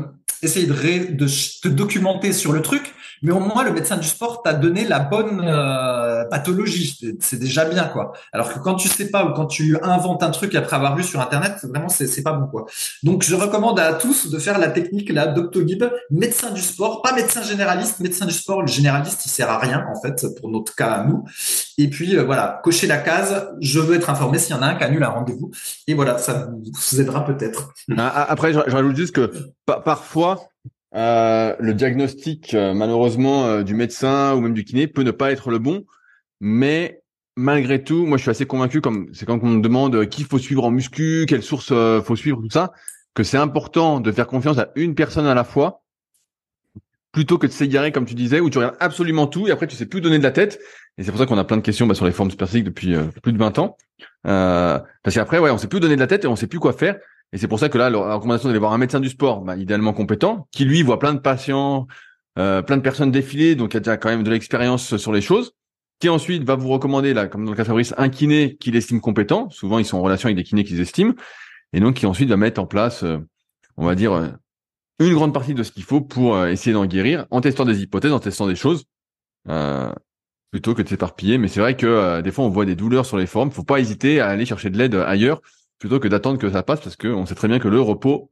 essayer de, te documenter sur le truc, mais au moins le médecin du sport t'a donné la bonne euh, pathologie. C'est déjà bien quoi. Alors que quand tu sais pas ou quand tu inventes un truc après avoir lu sur internet, vraiment c'est pas bon quoi. Donc je recommande à tous de faire la technique là Doctolib, médecin du sport, pas médecin généraliste, médecin du sport. Le généraliste il sert à rien en fait pour notre cas à nous. Et puis euh, voilà, cocher la case. Je veux être informé s'il y en a un qui annule un rendez-vous. Et voilà, ça vous aidera peut-être. Ah, après, je rajoute juste que parfois euh, le diagnostic euh, malheureusement euh, du médecin ou même du kiné peut ne pas être le bon, mais malgré tout, moi je suis assez convaincu, comme c'est quand on me demande qui faut suivre en muscu, quelle source faut suivre, tout ça, que c'est important de faire confiance à une personne à la fois, plutôt que de s'égarer comme tu disais, où tu regardes absolument tout et après tu sais plus donner de la tête. Et c'est pour ça qu'on a plein de questions bah, sur les formes spécifiques depuis plus de 20 ans, parce qu'après ouais, on sait plus donner de la tête et on sait plus quoi faire. Et c'est pour ça que là, la recommandation d'aller voir un médecin du sport, bah, idéalement compétent, qui lui voit plein de patients, euh, plein de personnes défiler, donc il a quand même de l'expérience sur les choses, qui ensuite va vous recommander, là, comme dans le cas de Fabrice, un kiné qu'il estime compétent. Souvent, ils sont en relation avec des kinés qu'ils estiment, et donc qui ensuite va mettre en place, euh, on va dire, euh, une grande partie de ce qu'il faut pour essayer d'en guérir, en testant des hypothèses, en testant des choses, plutôt que de s'éparpiller. Mais c'est vrai que des fois, on voit des douleurs sur les formes. Faut pas hésiter à aller chercher de l'aide ailleurs plutôt que d'attendre que ça passe parce qu'on sait très bien que le repos,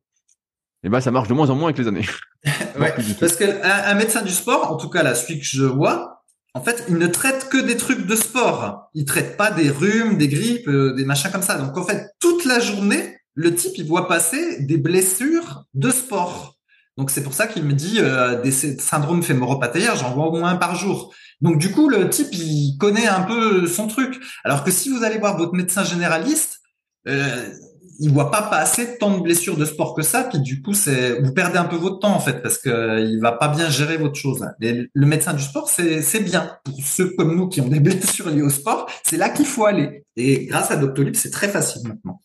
eh ben, ça marche de moins en moins avec les années. ouais, parce qu'un un médecin du sport, en tout cas la celui que je vois, en fait, il ne traite que des trucs de sport. Il traite pas des rhumes, des grippes, euh, des machins comme ça. Donc en fait, toute la journée, le type il voit passer des blessures de sport. Donc c'est pour ça qu'il me dit euh, des syndromes fémoropathéaires, j'en vois au moins un par jour. Donc du coup, le type il connaît un peu son truc. Alors que si vous allez voir votre médecin généraliste, euh, il voit pas passer tant de blessures de sport que ça, puis du coup, c'est vous perdez un peu votre temps en fait parce que euh, il va pas bien gérer votre chose. Et le médecin du sport, c'est c'est bien pour ceux comme nous qui ont des blessures liées au sport, c'est là qu'il faut aller. Et grâce à Doctolib, c'est très facile maintenant.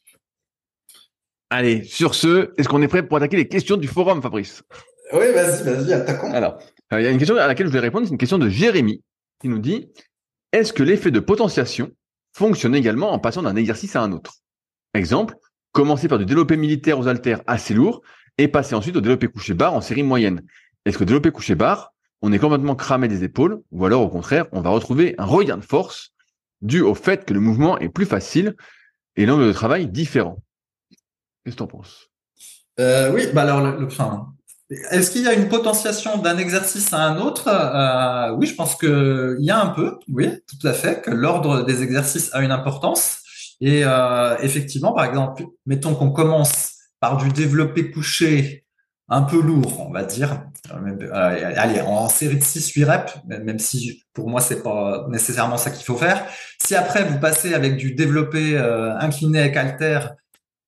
Allez, sur ce, est-ce qu'on est prêt pour attaquer les questions du forum, Fabrice? Oui, vas-y, vas-y, attaquons. Alors, euh, il y a une question à laquelle je vais répondre, c'est une question de Jérémy qui nous dit est-ce que l'effet de potentiation fonctionne également en passant d'un exercice à un autre? Exemple, commencer par du développé militaire aux haltères assez lourds et passer ensuite au développé couché barre en série moyenne. Est-ce que développé couché barre, on est complètement cramé des épaules, ou alors au contraire, on va retrouver un regain de force dû au fait que le mouvement est plus facile et l'angle de travail différent? Qu'est-ce que tu en penses? Euh, Oui, bah alors, le, est-ce qu'il y a une potentiation d'un exercice à un autre? Euh, Oui, je pense qu'il y a un peu, oui, tout à fait, que l'ordre des exercices a une importance. Et euh, effectivement, par exemple, mettons qu'on commence par du développé couché un peu lourd, on va dire. Euh, allez, en série de 6-8 reps, même si pour moi c'est pas nécessairement ça qu'il faut faire. Si après vous passez avec du développé euh, incliné avec halter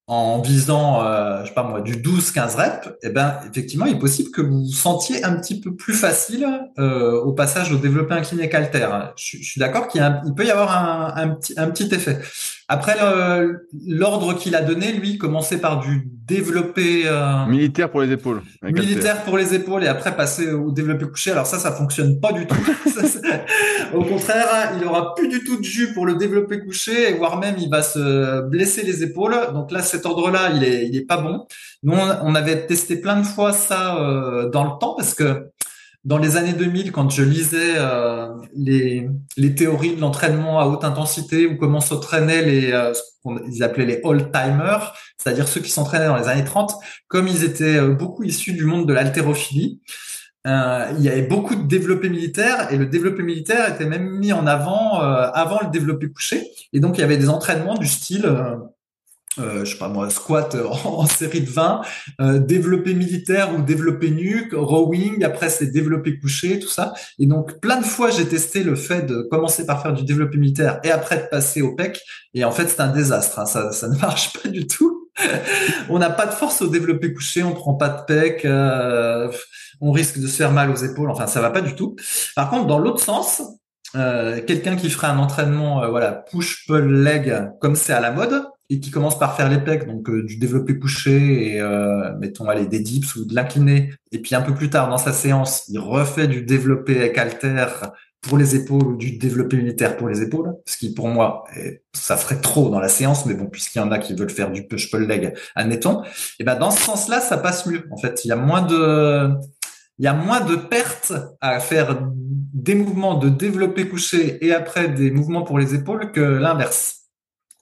en visant, euh, je sais pas moi, du 12-15 reps, eh ben effectivement, il est possible que vous vous sentiez un petit peu plus facile euh, au passage au développé incliné qu'alter. Je, je, suis d'accord qu'il peut y avoir un petit effet. Après, l'ordre qu'il a donné, lui, commençait par du développé euh, militaire pour les épaules. Militaire pour les épaules et après passer au développé couché. Alors ça, ça fonctionne pas du tout. au contraire, il aura plus du tout de jus pour le développé couché et voire même il va se blesser les épaules. Donc là, cet ordre-là, il est, il est pas bon. Nous, on avait testé plein de fois ça euh, dans le temps parce que dans les années 2000, quand je lisais euh, les, théories de l'entraînement à haute intensité ou comment s'entraînaient les, euh, ce qu'ils appelaient les old-timers, c'est-à-dire ceux qui s'entraînaient dans les années 30, comme ils étaient euh, beaucoup issus du monde de l'haltérophilie, euh, il y avait beaucoup de développés militaires et le développé militaire était même mis en avant avant le développé couché. Et donc, il y avait des entraînements du style euh, je sais pas moi, squat en, série de 20, euh, développé militaire ou développé nuque, rowing, après c'est développé couché, tout ça. Et donc plein de fois j'ai testé le fait de commencer par faire du développé militaire et après de passer au PEC. Et en fait c'est un désastre, hein. ça, ça ne marche pas du tout. on n'a pas de force au développé couché, on prend pas de PEC, euh, on risque de se faire mal aux épaules, enfin ça va pas du tout. Par contre dans l'autre sens, euh, quelqu'un qui ferait un entraînement voilà push pull leg comme c'est à la mode et qui commence par faire les pecs, donc euh, du développé couché et euh, mettons allez des dips ou de l'incliné, et puis un peu plus tard dans sa séance, il refait du développé avec pour les épaules ou du développé militaire pour les épaules, ce qui pour moi ça ferait trop dans la séance, mais bon puisqu'il y en a qui veulent faire du push pull leg, admettons, et ben dans ce sens-là ça passe mieux. En fait, il y a moins de il y a moins de pertes à faire des mouvements de développé couché et après des mouvements pour les épaules que l'inverse.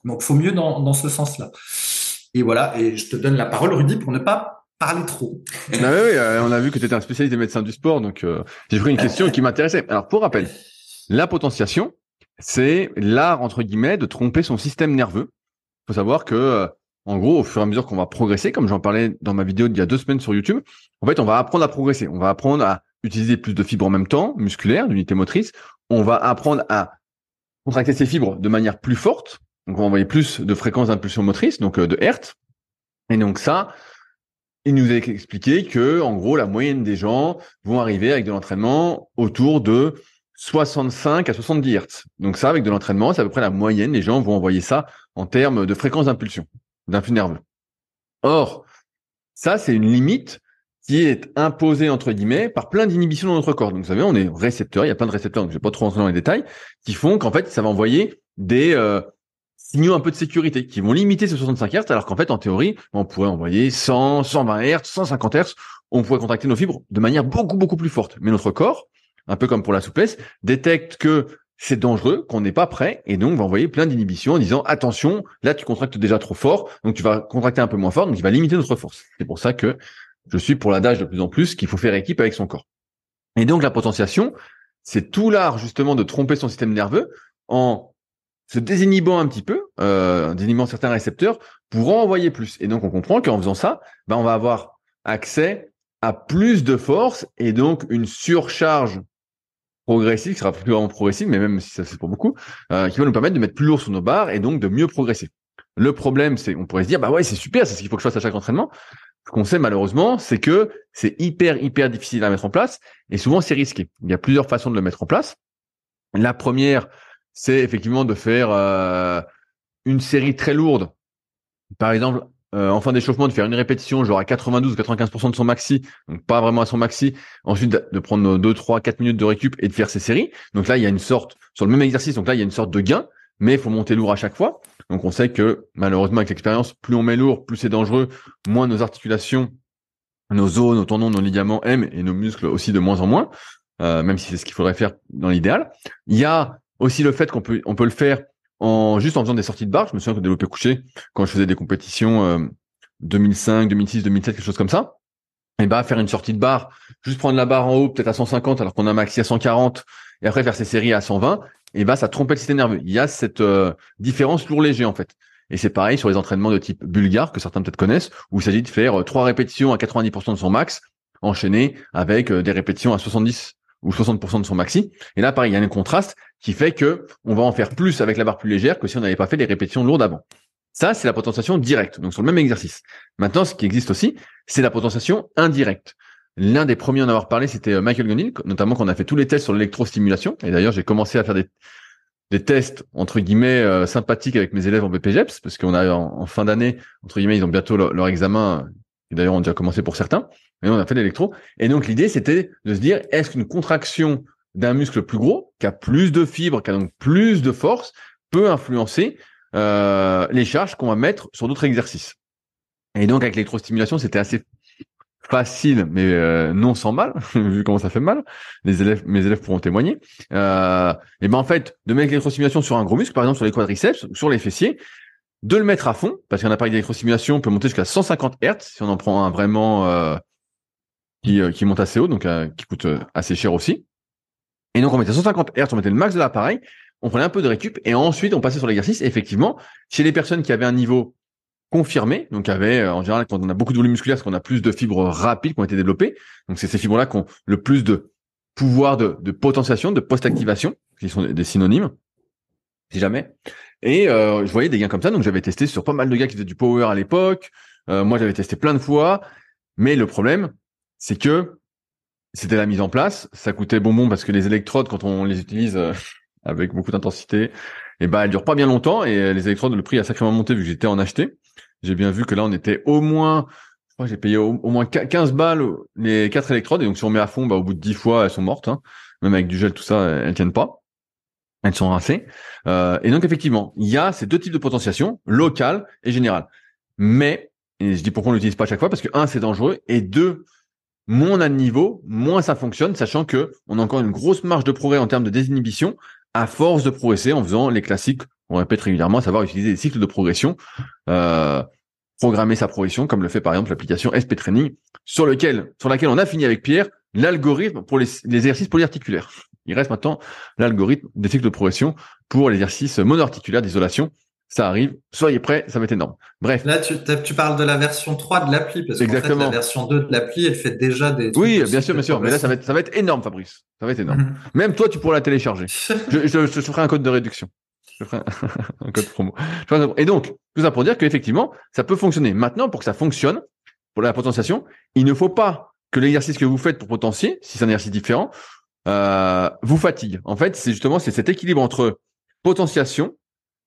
Donc, faut mieux dans, dans ce sens-là. Et voilà, et je te donne la parole, Rudy, pour ne pas parler trop. Ah oui, oui, euh, on a vu que tu étais un spécialiste des médecins du sport, donc euh, j'ai pris une question qui m'intéressait. Alors, pour rappel, la potentiation, c'est l'art, entre guillemets, de tromper son système nerveux. Il faut savoir que, euh, en gros, au fur et à mesure qu'on va progresser, comme j'en parlais dans ma vidéo d'il y a deux semaines sur YouTube, en fait, on va apprendre à progresser. On va apprendre à utiliser plus de fibres en même temps, musculaires, d'unités motrices. On va apprendre à contracter ses fibres de manière plus forte, donc, on va envoyer plus de fréquences d'impulsion motrice, donc euh, de Hertz. Et donc ça, il nous a expliqué que, en gros, la moyenne des gens vont arriver avec de l'entraînement autour de 65 à 70 Hertz. Donc ça, avec de l'entraînement, c'est à peu près la moyenne. Les gens vont envoyer ça en termes de fréquence d'impulsion, d'influx nerveux. Or, ça, c'est une limite qui est imposée, entre guillemets, par plein d'inhibitions dans notre corps. Donc, vous savez, on est récepteur, il y a plein de récepteurs, donc je vais pas trop rentrer dans les détails, qui font qu'en fait, ça va envoyer des, euh, signaux un peu de sécurité qui vont limiter ce 65 Hz, alors qu'en fait, en théorie, on pourrait envoyer 100, 120 Hz, 150 Hz, on pourrait contracter nos fibres de manière beaucoup, beaucoup plus forte. Mais notre corps, un peu comme pour la souplesse, détecte que c'est dangereux, qu'on n'est pas prêt, et donc va envoyer plein d'inhibitions en disant attention, là tu contractes déjà trop fort, donc tu vas contracter un peu moins fort, donc il va limiter notre force. C'est pour ça que je suis pour l'adage de plus en plus qu'il faut faire équipe avec son corps. Et donc la potentiation, c'est tout l'art justement de tromper son système nerveux en se désinhibant un petit peu, euh, désinhibant certains récepteurs pour en envoyer plus. Et donc on comprend qu'en faisant ça, ben, on va avoir accès à plus de force et donc une surcharge progressive, qui sera plus vraiment progressive, mais même si ça c'est pour beaucoup, euh, qui va nous permettre de mettre plus lourd sur nos barres et donc de mieux progresser. Le problème, c'est, on pourrait se dire, bah ouais, c'est super, c'est ce qu'il faut que je fasse à chaque entraînement. Ce qu'on sait malheureusement, c'est que c'est hyper, hyper difficile à mettre en place et souvent c'est risqué. Il y a plusieurs façons de le mettre en place. La première, c'est effectivement de faire euh, une série très lourde. Par exemple, euh, en fin d'échauffement, de faire une répétition, genre à 92 ou 95% de son maxi, donc pas vraiment à son maxi. Ensuite, de prendre 2, 3, 4 minutes de récup et de faire ses séries. Donc là, il y a une sorte, sur le même exercice, donc là, il y a une sorte de gain, mais il faut monter lourd à chaque fois. Donc on sait que malheureusement, avec l'expérience, plus on met lourd, plus c'est dangereux, moins nos articulations, nos os, nos tendons, nos ligaments aiment et nos muscles aussi de moins en moins. même si c'est ce qu'il faudrait faire dans l'idéal. Il y a aussi le fait qu'on peut on peut le faire en juste en faisant des sorties de barre. Je me souviens que développé couché quand je faisais des compétitions 2005, 2006, 2007, quelque chose comme ça. Et bah faire une sortie de barre, juste prendre la barre en haut peut-être à 150 alors qu'on a un maxi à 140 et après faire ses séries à 120, et bah ça trompait le système nerveux. Il y a cette euh, différence lourd léger en fait. Et c'est pareil sur les entraînements de type bulgare que certains peut-être connaissent où il s'agit de faire euh, trois répétitions à 90% de son max enchaîné avec euh, des répétitions à 70 ou 60% de son maxi. Et là pareil, il y a un contraste qui fait que on va en faire plus avec la barre plus légère que si on n'avait pas fait les répétitions lourdes avant. Ça, c'est la potentiation directe, donc sur le même exercice. Maintenant, ce qui existe aussi, c'est la potentiation indirecte. L'un des premiers à en avoir parlé, c'était euh, Michael Gonil, notamment quand on a fait tous les tests sur l'électrostimulation. Et d'ailleurs, j'ai commencé à faire des, tests, entre guillemets, euh, sympathiques avec mes élèves en BPGEPS, parce qu'on a en, fin d'année, entre guillemets, ils ont bientôt leur, examen, et d'ailleurs, on a déjà commencé pour certains. Et on a fait l'électro. Et donc, l'idée, c'était de se dire, est-ce qu'une contraction d'un muscle plus gros, qui a plus de fibres, qui a donc plus de force, peut influencer euh, les charges qu'on va mettre sur d'autres exercices. Et donc avec l'électrostimulation, c'était assez facile, mais euh, non sans mal, vu comment ça fait mal. Les élèves, mes élèves pourront témoigner. Euh, et ben en fait, de mettre l'électrostimulation sur un gros muscle, par exemple sur les quadriceps, sur les fessiers, de le mettre à fond, parce qu'un appareil d'électrostimulation peut monter jusqu'à 150 Hz si on en prend un vraiment qui, qui monte assez haut, donc qui coûte assez cher aussi. Et donc on mettait 150 Hz, on mettait le max de l'appareil, on prenait un peu de récup et ensuite on passait sur l'exercice. effectivement, chez les personnes qui avaient un niveau confirmé, donc avait euh, en général quand on a beaucoup de volume musculaire, parce qu'on a plus de fibres rapides qui ont été développées. Donc c'est ces fibres-là qui ont le plus de pouvoir de, de potentiation, de post-activation, qui sont des synonymes, si jamais. Et euh, je voyais des gains comme ça, donc j'avais testé sur pas mal de gars qui faisaient du power à l'époque. Euh, moi, j'avais testé plein de fois, mais le problème, c'est que c'était la mise en place. Ça coûtait bonbon parce que les électrodes, quand on les utilise, avec beaucoup d'intensité, et eh ben elle dure pas bien longtemps et les électrodes le prix a sacrément monté vu que j'étais en acheté. J'ai bien vu que là on était au moins je crois j'ai payé au, moins 15 balles les quatre électrodes et donc si on met à fond bah au bout de 10 fois elles sont mortes hein. Même avec du gel tout ça elles tiennent pas. Elles sont rincées. Euh, et donc effectivement, il y a ces deux types de potentiation, locale et générale. Mais et je dis pourquoi on l'utilise pas à chaque fois parce que un c'est dangereux et deux moins on a de niveau, moins ça fonctionne, sachant que on a encore une grosse marge de progrès en termes de désinhibition à force de progresser en faisant les classiques, on répète régulièrement, à savoir utiliser des cycles de progression, euh, programmer sa progression, comme le fait par exemple l'application SP Training, sur laquelle on a fini avec Pierre l'algorithme pour les, exercices polyarticulaires. Il reste maintenant l'algorithme des cycles de progression pour l'exercice monoarticulaire d'isolation ça arrive, soyez prêts, ça va être énorme. Bref. Là, tu, tu parles de la version 3 de l'appli, parce Exactement. fait, la version 2 de l'appli, elle fait déjà des... Oui, bien sûr, bien sûr. Mais là, ça va, être, ça va être énorme, Fabrice. Ça va être énorme. Même toi, tu pourras la télécharger. je, je, je, ferai un code de réduction. Je ferai un, code promo. Et donc, tout ça pour dire qu'effectivement, ça peut fonctionner. Maintenant, pour que ça fonctionne, pour la potentiation, il ne faut pas que l'exercice que vous faites pour potentier, si c'est un exercice différent, euh, vous fatigue. En fait, c'est justement c'est cet équilibre entre potentiation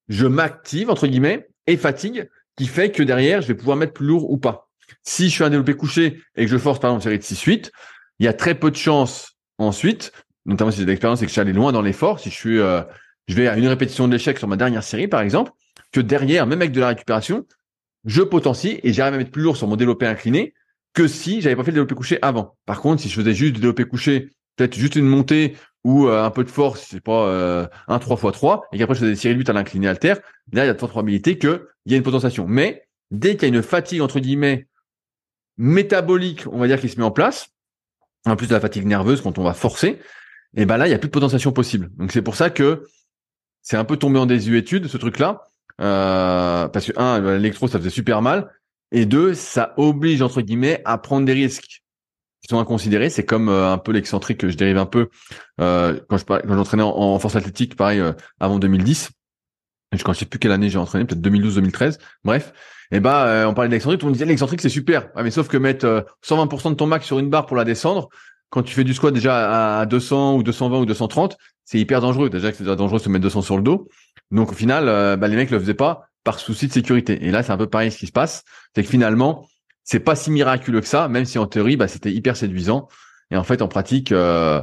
je m'active, entre guillemets, et fatigue, qui fait que derrière, je vais pouvoir mettre plus lourd ou pas. Si je fais un développé couché et que je force par exemple une série de 6-8, il y a très peu de chances ensuite, notamment si j'ai de l'expérience et que je suis allé loin dans l'effort, si je suis, euh, je vais à une répétition de sur ma dernière série, par exemple, que derrière, même avec de la récupération, je potencie et j'arrive à mettre plus lourd sur mon développé incliné que si j'avais pas fait le développé couché avant. Par contre, si je faisais juste du développé couché, peut-être juste une montée ou euh, un peu de force, c'est pas euh, un 3 x 3 et qu'après je fais des séries de lutte à l'incliné alter, là il y a de fortes probabilités qu'il y ait une potentiation. Mais dès qu'il y a une fatigue entre guillemets métabolique, on va dire, qui se met en place, en plus de la fatigue nerveuse quand on va forcer, et ben là il y a plus de potentiation possible. Donc c'est pour ça que c'est un peu tombé en désuétude ce truc-là, euh, parce que un, l'électro ça faisait super mal, et deux, ça oblige entre guillemets à prendre des risques sont à considérer. C'est comme euh, un peu l'excentrique que je dérive un peu euh, quand je quand j'entraînais en, force athlétique, pareil euh, avant 2010. Je ne sais plus quelle année j'ai entraîné, peut-être 2012-2013. Bref, et eh ben on parlait de l'excentrique, tout le monde disait l'excentrique c'est super. mais sauf que mettre 120% de ton max sur une barre pour la descendre, quand tu fais du squat déjà à 200 ou 220 ou 230, c'est hyper dangereux. Déjà que c'est dangereux de se mettre 200 sur le dos. Donc au final, bah, les mecs le faisaient pas par souci de sécurité. Et là, c'est un peu pareil ce qui se passe, c'est que finalement, c'est pas si miraculeux que ça, même si en théorie, bah, c'était hyper séduisant. Et en fait, en pratique, euh,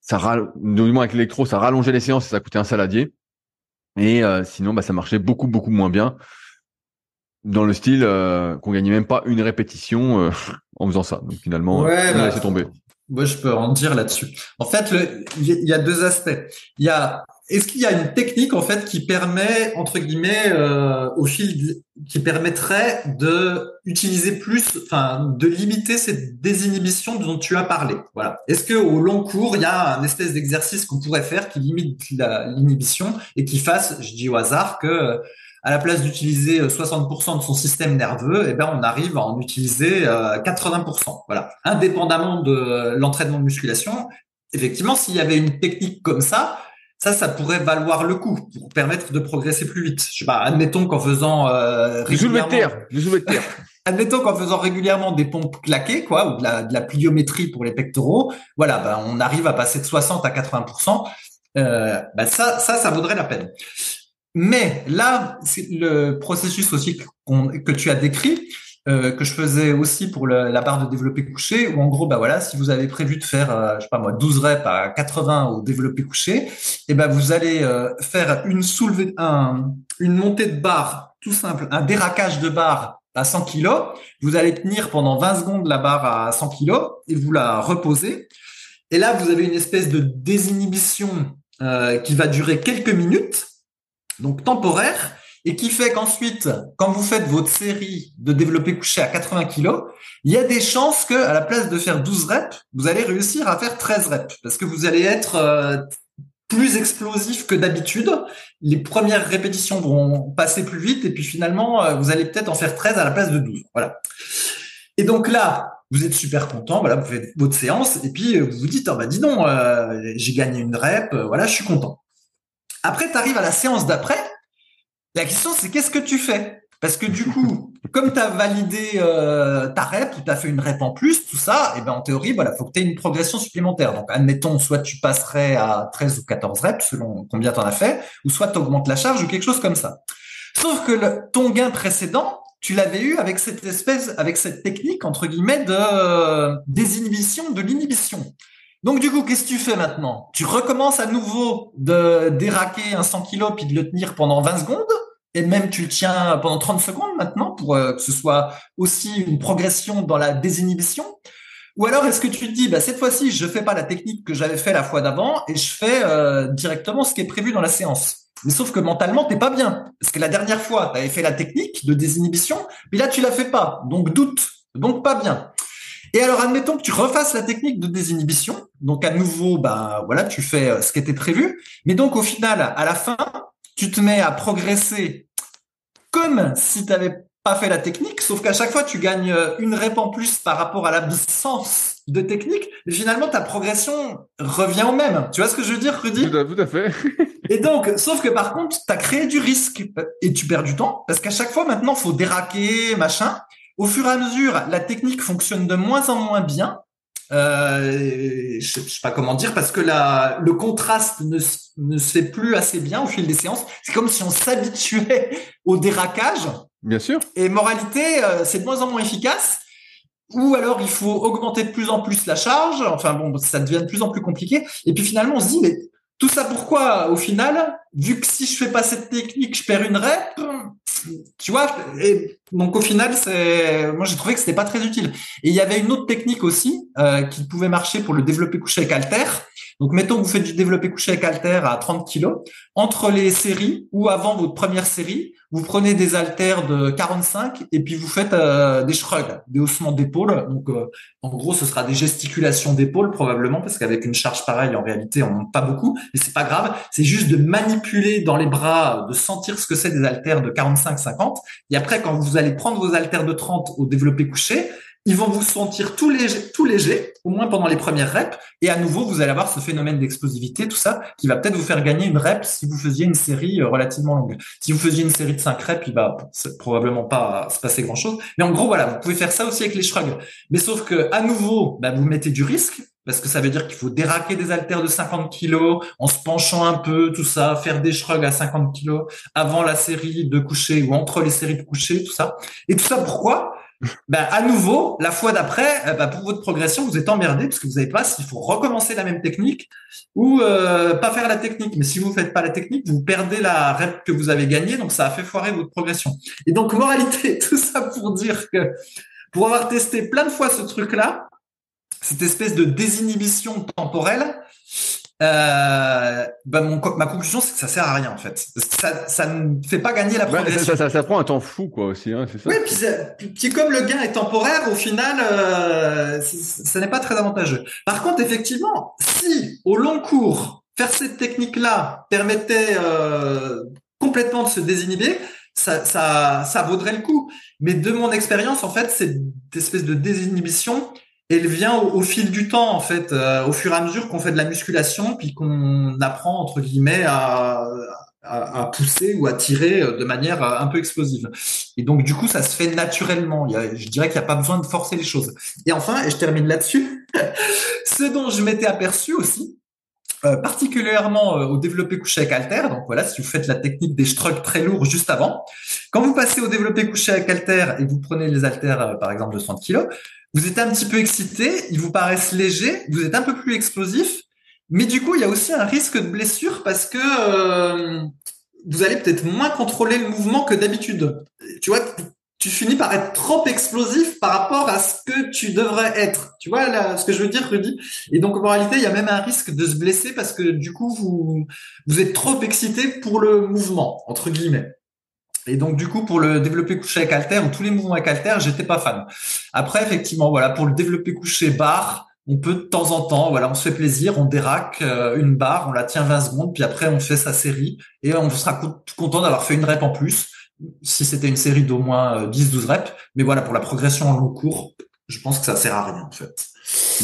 ça ral... moins avec l'électro, ça rallongeait les séances et ça coûtait un saladier. Et euh, sinon, bah, ça marchait beaucoup, beaucoup moins bien. Dans le style euh, qu'on gagnait même pas une répétition euh, en faisant ça. Donc finalement, on a bah, laissé tomber. Moi, je peux en dire là-dessus. En fait, il y a deux aspects. Il y a, est-ce qu'il y a une technique en fait qui permet entre guillemets euh, au fil qui permettrait de utiliser plus, enfin de limiter cette désinhibition dont tu as parlé? Voilà. Est-ce que au long cours il y a un espèce d'exercice qu'on pourrait faire qui limite l'inhibition et qui fasse, je dis au hasard que à la place d'utiliser 60% de son système nerveux, eh ben on arrive à en utiliser 80%. Euh, voilà. Indépendamment de l'entraînement de musculation, effectivement, s'il y avait une technique comme ça, ça, ça pourrait valoir le coup pour permettre de progresser plus vite. Je sais pas, admettons qu'en faisant euh, régulièrement... terre, de terre. admettons qu'en faisant régulièrement des pompes claquées, quoi, ou de la, de la pliométrie pour les pectoraux, voilà, ben, on arrive à passer de 60 à 80% euh, ben ça, ça, ça vaudrait la peine. Mais là, c'est le processus aussi que tu as décrit, euh, que je faisais aussi pour la barre de développé couché, où en gros, bah voilà, si vous avez prévu de faire, euh, je sais pas moi, 12 reps à 80 au développé couché, et eh ben vous allez euh, faire une soulevée, un, une montée de barre tout simple, un déraquage de barre à 100 kg. Vous allez tenir pendant 20 secondes la barre à 100 kg et vous la reposez. Et là, vous avez une espèce de désinhibition qui va durer quelques minutes, donc temporaire et qui fait qu'ensuite, quand vous faites votre série de développé couché à 80 kg, il y a des chances que, à la place de faire 12 reps, vous allez réussir à faire 13 reps parce que vous allez être euh, plus explosif que d'habitude. Les premières répétitions vont passer plus vite et puis finalement, euh, vous allez peut-être en faire 13 à la place de 12. Voilà. Et donc là, vous êtes super content, voilà, vous faites votre séance et puis euh, vous vous dites, oh bah dis donc, j'ai gagné une rep, voilà, je suis content. Après, tu arrives à la séance d'après la question, c'est qu'est-ce que tu fais? Parce que du coup, comme tu as validé euh, ta rep ou tu as fait une rep en plus, tout ça, et eh ben en théorie, voilà, faut que tu aies une progression supplémentaire. Donc, admettons, soit tu passerais à 13 ou 14 reps, selon combien tu en as fait, ou soit tu augmentes la charge ou quelque chose comme ça. Sauf que le, ton gain précédent, tu l'avais eu avec cette espèce, avec cette technique, entre guillemets, de euh, désinhibition de l'inhibition. Donc du coup, qu'est-ce que tu fais maintenant? Tu recommences à nouveau de déraquer un 100 kg puis de le tenir pendant 20 secondes et même tu le tiens pendant 30 secondes maintenant pour euh, que ce soit aussi une progression dans la désinhibition. Ou alors est-ce que tu te dis bah cette fois-ci je fais pas la technique que j'avais fait la fois d'avant et je fais euh, directement ce qui est prévu dans la séance. Mais sauf que mentalement t'es pas bien. Parce que la dernière fois tu avais fait la technique de désinhibition mais là tu la fais pas. Donc doute. Donc pas bien. Et alors admettons que tu refasses la technique de désinhibition. Donc à nouveau bah voilà tu fais euh, ce qui était prévu. Mais donc au final à la fin tu te mets à progresser comme si tu n'avais pas fait la technique, sauf qu'à chaque fois, tu gagnes euh, une rep en plus par rapport à l'absence de technique, et finalement, ta progression revient au même. Tu vois ce que je veux dire, Rudy? Tout à, fait. et donc, sauf que par contre, tu as créé du risque et tu perds du temps, parce qu'à chaque fois, maintenant, faut déraquer, machin. Au fur et à mesure, la technique fonctionne de moins en moins bien, euh, je, sais pas comment dire parce que la, le contraste ne, ne se fait plus assez bien au fil des séances. C'est comme si on s'habituait au déraquage. Bien sûr. Et moralité, euh, c'est de moins en moins efficace. Ou alors il faut augmenter de plus en plus la charge. Enfin bon, ça devient de plus en plus compliqué. Et puis finalement, on se dit mais tout ça pourquoi au final? Vu que si je fais pas cette technique, je perds une rep tu vois, et donc au final, c'est, moi j'ai trouvé que c'était pas très utile. Et il y avait une autre technique aussi euh, qui pouvait marcher pour le développer couché avec halter. Donc mettons que vous faites du développé couché avec halter à 30 kg. Entre les séries ou avant votre première série, vous prenez des haltères de 45 et puis vous faites euh, des shrugs, des haussements d'épaule. Donc euh, en gros, ce sera des gesticulations d'épaule probablement parce qu'avec une charge pareille, en réalité, on monte pas beaucoup, mais c'est pas grave. C'est juste de manipuler dans les bras, de sentir ce que c'est des haltères de 45-50. Et après, quand vous allez prendre vos haltères de 30 au développé couché, ils vont vous sentir tout léger, tout léger, au moins pendant les premières reps, et à nouveau, vous allez avoir ce phénomène d'explosivité, tout ça, qui va peut-être vous faire gagner une rep si vous faisiez une série euh, relativement longue. Si vous faisiez une série de 5 reps, il va probablement pas se passer grand-chose. Mais en gros, voilà, vous pouvez faire ça aussi avec les shrugs. Mais sauf que, à nouveau, bah, vous mettez du risque, parce que ça veut dire qu'il faut déraquer des haltères de 50 kilos en se penchant un peu, tout ça, faire des shrugs à 50 kilos avant la série de coucher ou entre les séries de coucher, tout ça. Et tout ça, pourquoi? Ben, à nouveau, la fois d'après, euh, ben, pour votre progression, vous êtes emmerdé parce que vous savez pas s'il faut recommencer la même technique ou euh, pas faire la technique. Mais si vous faites pas la technique, vous perdez la rep que vous avez gagnée, donc ça a fait foirer votre progression. Et donc, moralité, tout ça pour dire que pour avoir testé plein de fois ce truc-là, cette espèce de désinhibition temporelle, euh, bah mon, ma conclusion, c'est que ça sert à rien en fait. Ça, ça ne fait pas gagner la progression. ça, ça, ça, prend un temps fou quoi aussi. Hein, c'est ça. Oui, puis, puis, comme le gain est temporaire, au final, euh, ça n'est pas très avantageux. Par contre, effectivement, si au long cours, faire cette technique-là permettait euh, complètement de se désinhiber, ça, ça, ça vaudrait le coup. Mais de mon expérience, en fait, cette espèce de désinhibition, elle vient au, fil du temps, en fait, euh, au fur et à mesure qu'on fait de la musculation, puis qu'on apprend entre guillemets à, à, à, pousser ou à tirer de manière un peu explosive. Et donc, du coup, ça se fait naturellement. Il y a, je dirais qu'il n'y a pas besoin de forcer les choses. Et enfin, et je termine là-dessus, ce dont je m'étais aperçu aussi, euh, particulièrement euh, au développé couché avec halter. Donc voilà, si vous faites la technique des structs très lourds juste avant, quand vous passez au développé couché avec halter et vous prenez les haltères euh, par exemple de 100 kg, vous êtes un petit peu excité, ils vous paraissent légers, vous êtes un peu plus explosif, mais du coup il y a aussi un risque de blessure parce que vous allez peut-être moins contrôler le mouvement que d'habitude. Tu vois, tu finis par être trop explosif par rapport à ce que tu devrais être. Tu vois là, ce que je veux dire, Rudy? Et donc, en réalité, il y a même un risque de se blesser parce que du coup, vous, vous êtes trop excité pour le mouvement, entre guillemets. Et donc, du coup, pour le développer couché avec halter ou tous les mouvements avec halter, j'étais pas fan. Après, effectivement, voilà, pour le développer couché barre, on peut de temps en temps, voilà, on se fait plaisir, on déraque euh, une barre, on la tient 20 secondes, puis après on fait sa série et on sera content d'avoir fait une rep en plus si c'était une série d'au moins 10-12 euh, reps. Mais voilà, pour la progression en long cours, je pense que ça sert à rien, en fait.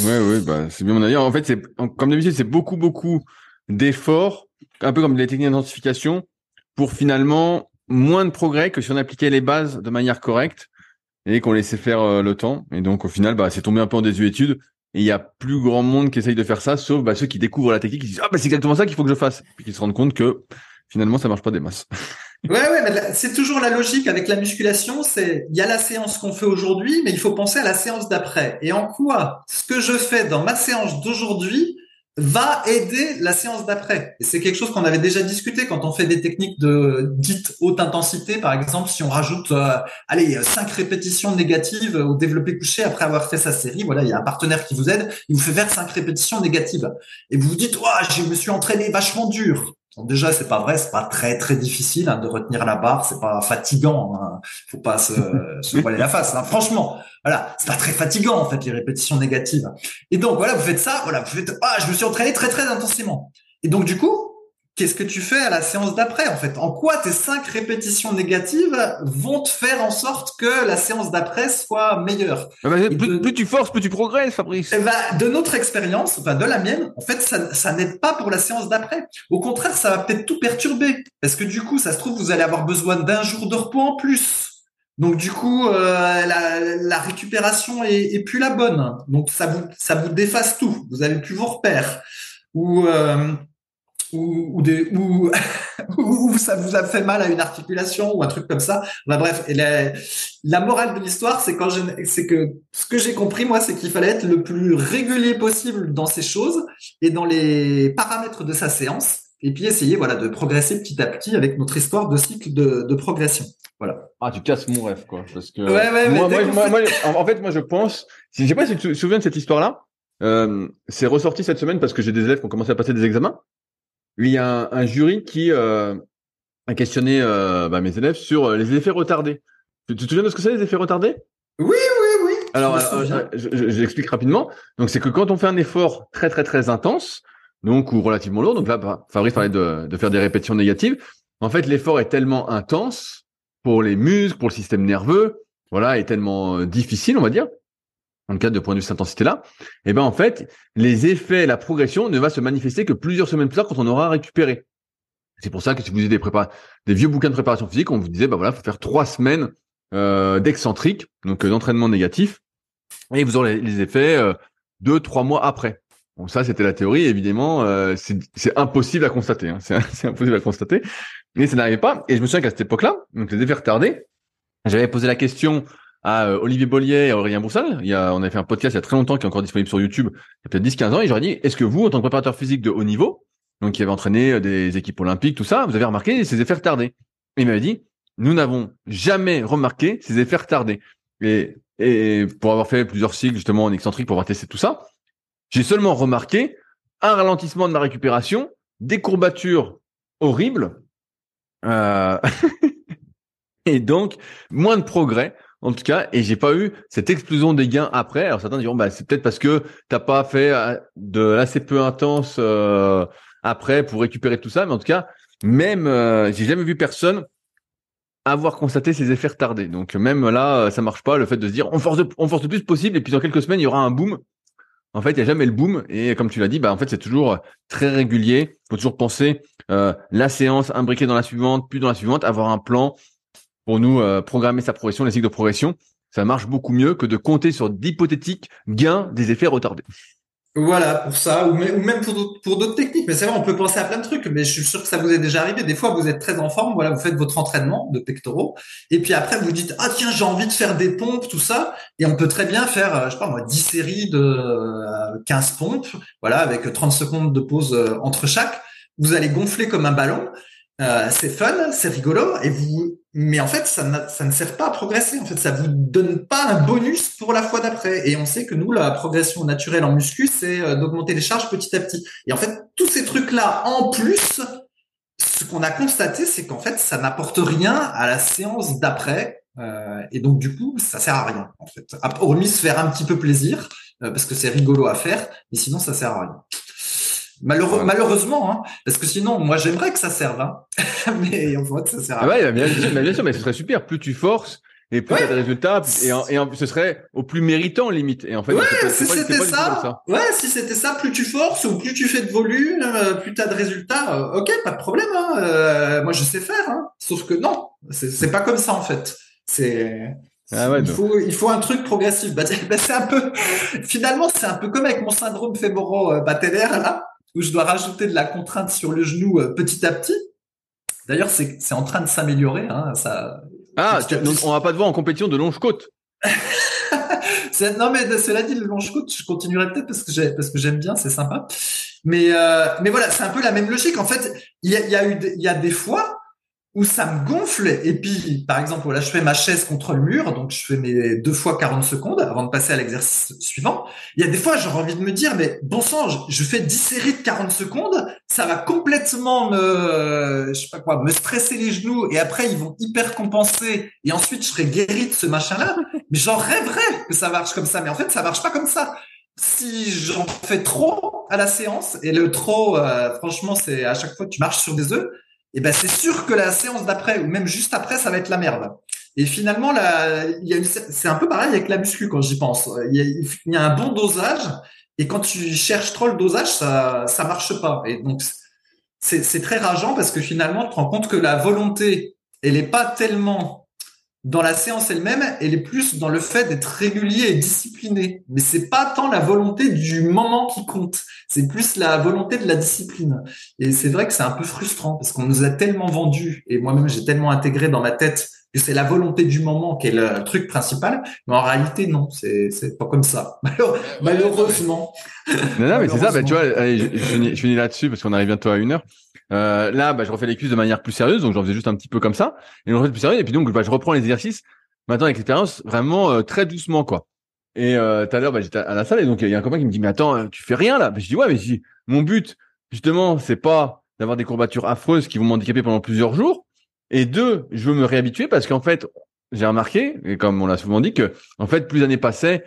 Ouais, ouais, bah, c'est bien mon avis. En fait, c'est, comme d'habitude, c'est beaucoup, beaucoup d'efforts, un peu comme les techniques d'identification, pour finalement moins de progrès que si on appliquait les bases de manière correcte et qu'on laissait faire euh, le temps. Et donc, au final, bah, c'est tombé un peu en désuétude. Et il y a plus grand monde qui essaye de faire ça, sauf bah, ceux qui découvrent la technique, qui disent ah bah c'est exactement ça qu'il faut que je fasse, puis qui se rendent compte que finalement ça marche pas des masses. Ouais, ouais, c'est toujours la logique avec la musculation. C'est il y a la séance qu'on fait aujourd'hui, mais il faut penser à la séance d'après. Et en quoi ce que je fais dans ma séance d'aujourd'hui va aider la séance d'après. Et c'est quelque chose qu'on avait déjà discuté quand on fait des techniques de dites haute intensité, par exemple, si on rajoute, euh, allez, cinq répétitions négatives au développé couché après avoir fait sa série. Voilà, il y a un partenaire qui vous aide, il vous fait faire cinq répétitions négatives. Et vous vous dites, ouais, je me suis entraîné vachement dur déjà, c'est pas vrai, c'est pas très très difficile hein, de retenir la barre, c'est pas fatigant. Hein, faut pas se, se voiler la face. Hein, franchement, voilà, c'est pas très fatigant en fait les répétitions négatives. Et donc voilà, vous faites ça, voilà, vous faites ah, je me suis entraîné très très intensément. Et donc du coup, qu'est-ce que tu fais à la séance d'après en fait? En quoi tes cinq répétitions négatives vont te faire en sorte que la séance d'après soit meilleure? Ah bah, plus, tu forces, plus tu progresses, Fabrice. Eh ben, de notre expérience, enfin de la mienne, en fait, ça, ça n'aide pas pour la séance d'après. Au contraire, ça va peut-être tout perturber parce que du coup, ça se trouve, vous allez avoir besoin d'un jour de repos en plus. Donc du coup, euh, la, la, récupération est, est, plus la bonne. Donc ça vous ça vous déface tout. Vous avez plus vos repères. Ou euh, ou, ou, des, ou, ou, ça vous a fait mal à une articulation ou un truc comme ça. Bah, bref, et la, la morale de l'histoire, c'est quand c'est que ce que j'ai compris moi, c'est qu'il fallait être le plus régulier possible dans ces choses et dans les paramètres de sa séance, et puis essayer voilà de progresser petit à petit avec notre histoire de cycle de, de progression. Voilà. Ah, tu casses mon rêve, quoi. Parce que ouais, ouais, moi, moi, moi, en fait, moi, je pense, je sais pas si tu te souviens de cette histoire-là, euh, c'est ressorti cette semaine parce que j'ai des élèves qui ont commencé à passer des examens il y a un, jury qui euh, a questionné euh, bah, mes élèves sur euh, les effets retardés. Tu, te souviens de ce que c'est les effets retardés? Oui, oui, oui. Alors, j'explique rapidement. Donc, c'est que quand on fait un effort très, très, très intense, donc ou relativement lourd, donc là, Fabrice parlait de, de faire des répétitions négatives. En fait, l'effort est tellement intense pour les muscles, pour le système nerveux, voilà, est tellement difficile, on va dire, dans le cadre de point de vue cette intensité-là, eh ben en fait, les effets, la progression ne va se manifester que plusieurs semaines plus tard quand on aura récupéré. C'est pour ça que si vous avez des vieux bouquins de préparation physique, on vous disait bah voilà, faut faire trois semaines euh, d'excentrique, donc euh, d'entraînement négatif, et vous aurez les, effets euh, deux, trois mois après. Bon, ça c'était la théorie, évidemment, euh, c'est impossible à constater, hein. c'est impossible à constater, mais ça n'arrivait pas. Et je me souviens qu'à cette époque-là, donc les effets retardés, j'avais posé la question à euh, Olivier Bollier et Aurélien Boursal. Il y a, on a fait un podcast il y a très longtemps qui est encore disponible sur YouTube, il y a peut-être 10-15 ans, et j'aurais dit, est-ce que vous, en tant que préparateur physique de haut niveau, donc qui avait entraîné euh, des équipes olympiques, tout ça, vous avez remarqué ces effets retardés? Il m'avait dit, nous n'avons jamais remarqué ces effets retardés. Et, et pour avoir fait plusieurs cycles justement en excentrique pour avoir testé tout ça, j'ai seulement remarqué un ralentissement de ma récupération, des courbatures horribles, euh... et donc moins de progrès en tout cas, et j'ai pas eu cette explosion des gains après. Alors certains diront, bah c'est peut-être parce que t'as pas fait euh, de assez peu intense euh, après pour récupérer tout ça, mais en tout cas, même euh, j'ai jamais vu personne avoir constaté ces effets retardés. Donc même là, ça marche pas. Le fait de se dire on force, on force le plus possible, et puis dans quelques semaines il y aura un boom. En fait, il y a jamais le boom, et comme tu l'as dit, bah en fait c'est toujours très régulier. Faut toujours penser la séance imbriquée dans la suivante, puis dans la suivante, avoir un plan pour nous euh, programmer sa progression, les cycles de progression, ça marche beaucoup mieux que de compter sur d'hypothétiques gains des effets retardés. Voilà, pour ça, ou même pour d'autres techniques. Mais c'est vrai, on peut penser à plein de trucs, mais je suis sûr que ça vous est déjà arrivé. Des fois, vous êtes très en forme, voilà, vous faites votre entraînement de pectoraux, et puis après, vous dites, ah tiens, j'ai envie de faire des pompes, tout ça, et on peut très bien faire, euh, je sais pas moi, 10 séries de 15 euh, pompes, voilà, avec 30 secondes de pause entre chaque. Vous allez gonfler comme un ballon, c'est fun, c'est rigolo, et vous, mais en fait, ça, ne sert pas à progresser. En fait, ça vous donne pas un bonus pour la fois d'après. Et on sait que nous, la progression naturelle en muscu, c'est euh, d'augmenter les charges petit à petit. Et en fait, tous ces trucs-là, en plus, ce qu'on a constaté, c'est qu'en fait, ça n'apporte rien à la séance d'après. Euh, et donc, du coup, ça sert à rien, en fait. Hormis se faire un petit peu plaisir, parce que c'est rigolo à faire, mais sinon, ça sert à rien. Malheureusement, hein, parce que sinon, moi, j'aimerais que ça serve, hein. mais on voit que ça sert. À... Ah ouais, bien, bien, sûr, mais ce serait super. Plus tu forces, et plus tu as des résultats, et, en, et en, ce serait au plus méritant limite. Et en fait, ouais, si c'était ça, ouais, si c'était ça, plus tu forces ou plus tu fais de volume, euh, plus tu as de résultats. Euh, ok, pas de problème. Hein, euh, moi, je sais faire. Hein, sauf que non, c'est pas comme ça en fait. C'est ah ouais, il, faut, il faut un truc progressif. Bah, bah, c'est un peu, finalement, c'est un peu comme avec mon syndrome fémoro-patellaire là où je dois rajouter de la contrainte sur le genou euh, petit à petit. D'ailleurs, c'est en train de s'améliorer. Hein, ça. Ah, donc on va pas te voir en compétition de longe côte. non, mais cela dit, le longe côte, je continuerai peut-être parce que parce que j'aime bien, c'est sympa. Mais euh, mais voilà, c'est un peu la même logique. En fait, il y a, y a eu il y a des fois où ça me gonfle. Et puis par exemple là je fais ma chaise contre le mur donc je fais mes deux fois 40 secondes avant de passer à l'exercice suivant. Il y a des fois j'aurais envie de me dire mais bon sang je, fais 10 séries de 40 secondes ça va complètement me je sais pas quoi me stresser les genoux et après ils vont hyper compenser et ensuite je serai guéri de ce machin là mais j'en rêverais que ça marche comme ça. Mais en fait ça marche pas comme ça. Si j'en fais trop à la séance et le trop euh, franchement c'est à chaque fois tu marches sur des œufs et ben c'est sûr que la séance d'après ou même juste après, ça va être la merde. Et finalement, là, c'est un peu pareil avec la muscu quand j'y pense. Il y, a, un bon dosage et quand tu cherches trop le dosage, ça ça marche pas. Et donc c'est très rageant parce que finalement, tu te rends compte que la volonté, elle est pas tellement dans la séance elle-même, elle est plus dans le fait d'être régulier et discipliné. Mais c'est pas tant la volonté du moment qui compte, c'est plus la volonté de la discipline. Et c'est vrai que c'est un peu frustrant parce qu'on nous a tellement vendu et moi-même j'ai tellement intégré dans ma tête que c'est la volonté du moment qui est le truc principal. Mais en réalité, non, c'est c'est pas comme ça. Malheureusement. Non, non, mais c'est ça. Bah, tu vois, je, je finis là-dessus parce qu'on arrive bientôt à une heure. Euh, là, bah, je refais les cuisses de manière plus sérieuse, donc j'en faisais juste un petit peu comme ça, et je refais plus sérieux, et puis donc bah, je reprends les exercices maintenant avec l'expérience vraiment euh, très doucement quoi. Et euh, tout à l'heure, bah, j'étais à la salle et donc il y a un copain qui me dit mais attends, euh, tu fais rien là? je dis ouais, mais si mon but justement c'est pas d'avoir des courbatures affreuses qui vont m'handicaper pendant plusieurs jours, et deux, je veux me réhabituer parce qu'en fait j'ai remarqué et comme on l'a souvent dit que en fait plus l'année passait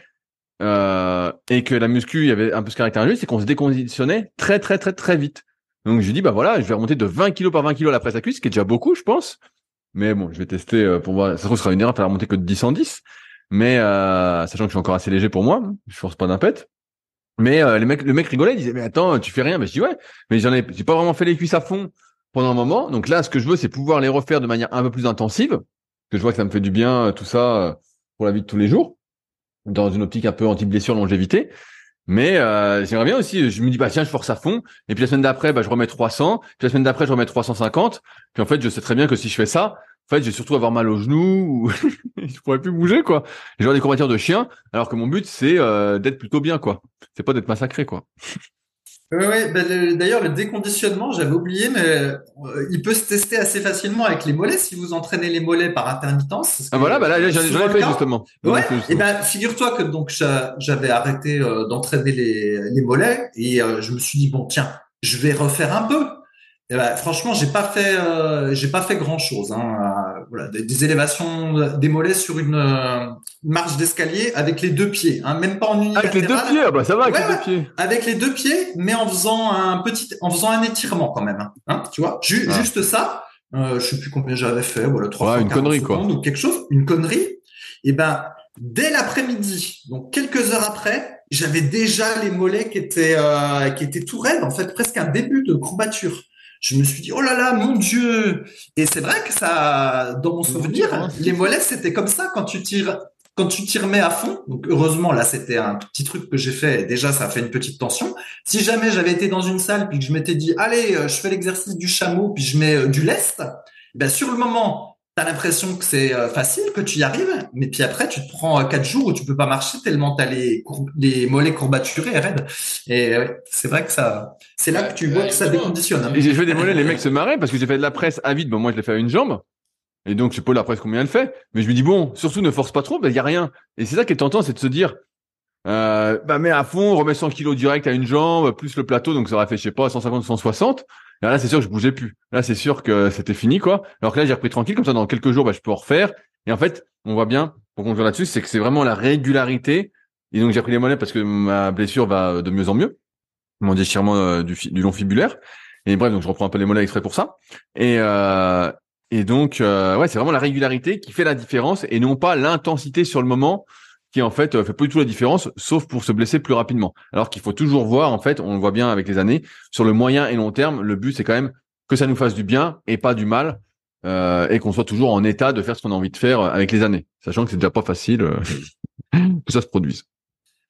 euh, et que la muscu il y avait un peu ce caractère c'est qu'on se déconditionnait très très très très vite. Donc je dis bah voilà, je vais remonter de 20 kg par 20 kg la presse à cuisse, ce qui est déjà beaucoup, je pense. Mais bon, je vais tester euh, pour voir. Ça sera une erreur, faire remonter que de 10 en 10. Mais euh, sachant que je suis encore assez léger pour moi, je force pas pet. Mais euh, le mec rigolait, il disait mais attends, tu fais rien. Mais je dis ouais, mais j'en ai, j'ai pas vraiment fait les cuisses à fond pendant un moment. Donc là, ce que je veux, c'est pouvoir les refaire de manière un peu plus intensive, que je vois que ça me fait du bien tout ça pour la vie de tous les jours, dans une optique un peu anti-blessure, longévité. Mais euh, j'aimerais bien aussi, je me dis bah tiens je force à fond et puis la semaine d'après bah je remets 300, puis la semaine d'après je remets 350, puis en fait je sais très bien que si je fais ça, en fait j'ai surtout avoir mal aux genoux ou je pourrais plus bouger quoi. J'ai des courbatures de chien alors que mon but c'est euh, d'être plutôt bien quoi. C'est pas d'être massacré quoi. Oui. Ben, d'ailleurs, le déconditionnement, j'avais oublié, mais euh, il peut se tester assez facilement avec les mollets si vous entraînez les mollets par intermittence. Ah voilà, ben là, j'en ai fait justement. Ouais. Et eh ben, figure-toi que donc j'avais arrêté euh, d'entraîner les, les mollets et euh, je me suis dit bon, tiens, je vais refaire un peu. Eh ben, franchement, j'ai pas fait, euh, j'ai pas fait grand chose. Hein. Euh, voilà, des, élévations des mollets sur une, euh, marche d'escalier avec les deux pieds, hein, même pas en unilatéral. Avec les deux pieds, ah bah ça va avec les deux pieds. Avec les deux pieds, mais en faisant un petit, en faisant un étirement quand même. Hein, hein tu vois, ah. juste ça. Euh, je sais plus combien j'avais fait, voilà, trois ouais, une connerie quoi, ou quelque chose, une connerie. Et eh ben, dès l'après-midi, donc quelques heures après, j'avais déjà les mollets qui étaient, euh, qui étaient tout raides, en fait, presque un début de courbature je me suis dit, oh là là, mon Dieu. Et c'est vrai que ça, dans mon souvenir, les mollets, c'était comme ça quand tu tires, quand tu tires mets à fond. Donc, heureusement, là, c'était un petit truc que j'ai fait. déjà, ça a fait une petite tension. Si jamais j'avais été dans une salle puis que je m'étais dit, allez, euh, je fais l'exercice du chameau puis je mets euh, du lest, ben, sur le moment, T'as l'impression que c'est euh, facile, que tu y arrives, mais puis après, tu te prends quatre jours où tu peux pas marcher tellement t'as les, les mollets courbaturés et raides. Et c'est vrai que ça, c'est là que tu vois que ça déconditionne. Hein. Et j'ai fait des mollets, les mecs se marraient parce que j'ai fait de la presse à vide. Bon, moi, je l'ai fait à une jambe. Et donc, je sais pas la presse combien elle fait. Mais je me dis, bon, surtout ne force pas trop, il y a rien. Et c'est ça qui est tentant, c'est de se dire, euh, bah, mets à fond, remets 100 kilos direct à une jambe, plus le plateau, donc ça aurait fait, je sais pas, 150, 160 là, c'est sûr que je bougeais plus. Là, c'est sûr que c'était fini, quoi. Alors que là, j'ai repris tranquille, comme ça, dans quelques jours, bah, je peux en refaire. Et en fait, on voit bien, pour conclure là-dessus, c'est que c'est vraiment la régularité. Et donc, j'ai pris les mollets parce que ma blessure va de mieux en mieux. Mon déchirement euh, du, du long fibulaire. Et bref, donc je reprends un peu les mollets exprès pour ça. Et, euh, et donc, euh, ouais, c'est vraiment la régularité qui fait la différence et non pas l'intensité sur le moment qui en fait euh, fait pas du tout la différence, sauf pour se blesser plus rapidement. Alors qu'il faut toujours voir, en fait, on le voit bien avec les années, sur le moyen et long terme, le but c'est quand même que ça nous fasse du bien et pas du mal, euh, et qu'on soit toujours en état de faire ce qu'on a envie de faire avec les années, sachant que c'est déjà pas facile euh, que ça se produise.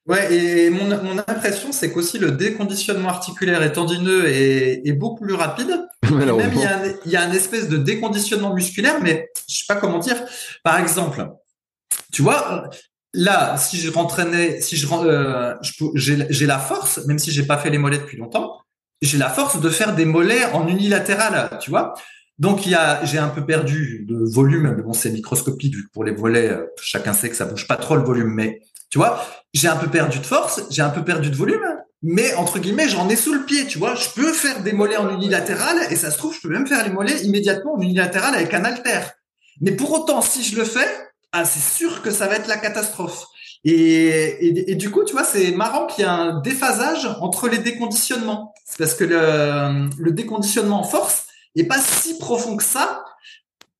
Ouais, et mon, mon impression, c'est qu'aussi le déconditionnement articulaire et tendineux est, est beaucoup plus rapide. même il y, a un, il y a un espèce de déconditionnement musculaire, mais je sais pas comment dire. Par exemple, tu vois, là, si je rentraînais, si je, euh, j'ai la force, même si j'ai pas fait les mollets depuis longtemps, j'ai la force de faire des mollets en unilatéral, tu vois. Donc il y a, j'ai un peu perdu de volume, mais bon c'est microscopique vu que pour les mollets, euh, chacun sait que ça bouge pas trop le volume, mais tu vois, j'ai un peu perdu de force, j'ai un peu perdu de volume, mais entre guillemets j'en ai sous le pied, tu vois. Je peux faire des mollets en unilatéral et ça se trouve je peux même faire les mollets immédiatement en unilatéral avec un halter. Mais pour autant, si je le fais, ah, c'est sûr que ça va être la catastrophe. Et, et, du coup, tu vois, c'est marrant qu'il y a un déphasage entre les déconditionnements. C'est parce que le, le déconditionnement en force est pas si profond que ça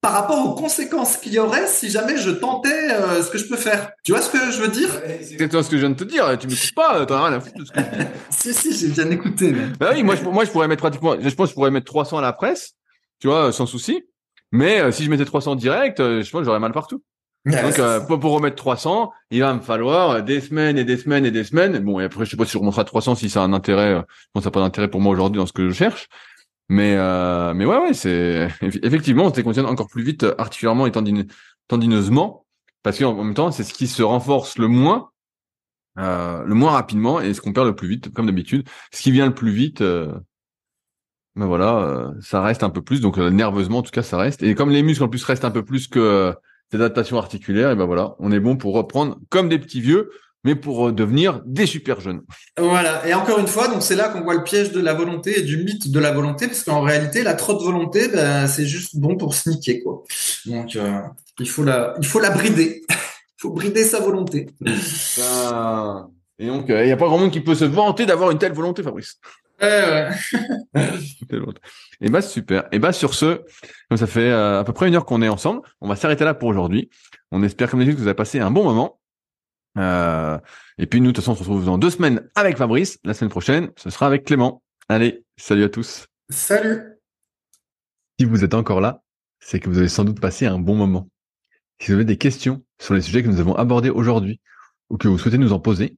par rapport aux conséquences qu'il y aurait si jamais je tentais euh, ce que je peux faire. Tu vois ce que je veux dire? C'est toi ce que je viens de te dire. Tu m'écoutes pas, t'en as rien à foutre de ce que je dis. si, si, j'ai bien écouté. Mais... Bah oui, moi je, moi, je pourrais mettre pratiquement, je pense que je pourrais mettre 300 à la presse, tu vois, sans souci. Mais euh, si je mettais 300 direct, euh, je pense que j'aurais mal partout. Donc euh, pour, remettre 300, il va me falloir des semaines et des semaines et des semaines. Bon, et après je sais pas si je remonterai à 300 si ça a un intérêt. Euh, bon, ça n'a pas d'intérêt pour moi aujourd'hui dans ce que je cherche. Mais euh, mais ouais ouais, c'est effectivement on se déconditionne encore plus vite articulairement et tendineusement parce qu'en même temps c'est ce qui se renforce le moins euh, le moins rapidement et ce qu'on perd le plus vite comme d'habitude. Ce qui vient le plus vite. Euh, ben voilà, ça reste un peu plus, donc nerveusement en tout cas ça reste. Et comme les muscles en plus restent un peu plus que des adaptations articulaires, et ben voilà, on est bon pour reprendre comme des petits vieux, mais pour euh, devenir des super jeunes. Voilà. Et encore une fois, donc c'est là qu'on voit le piège de la volonté et du mythe de la volonté, parce qu'en réalité, la trop de volonté, ben, c'est juste bon pour sniquer, quoi. Donc, euh, il faut la, il faut la brider. il faut brider sa volonté. Et donc, euh, il n'y a pas grand monde qui peut se vanter d'avoir une telle volonté, Fabrice. Ouais, ouais. Et bah super. Et bah sur ce, ça fait euh, à peu près une heure qu'on est ensemble. On va s'arrêter là pour aujourd'hui. On espère comme d'habitude que vous avez passé un bon moment. Euh, et puis nous, de toute façon, on se retrouve dans deux semaines avec Fabrice. La semaine prochaine, ce sera avec Clément. Allez, salut à tous. Salut. Si vous êtes encore là, c'est que vous avez sans doute passé un bon moment. Si vous avez des questions sur les sujets que nous avons abordés aujourd'hui ou que vous souhaitez nous en poser,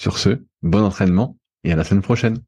Sur ce, bon entraînement et à la semaine prochaine.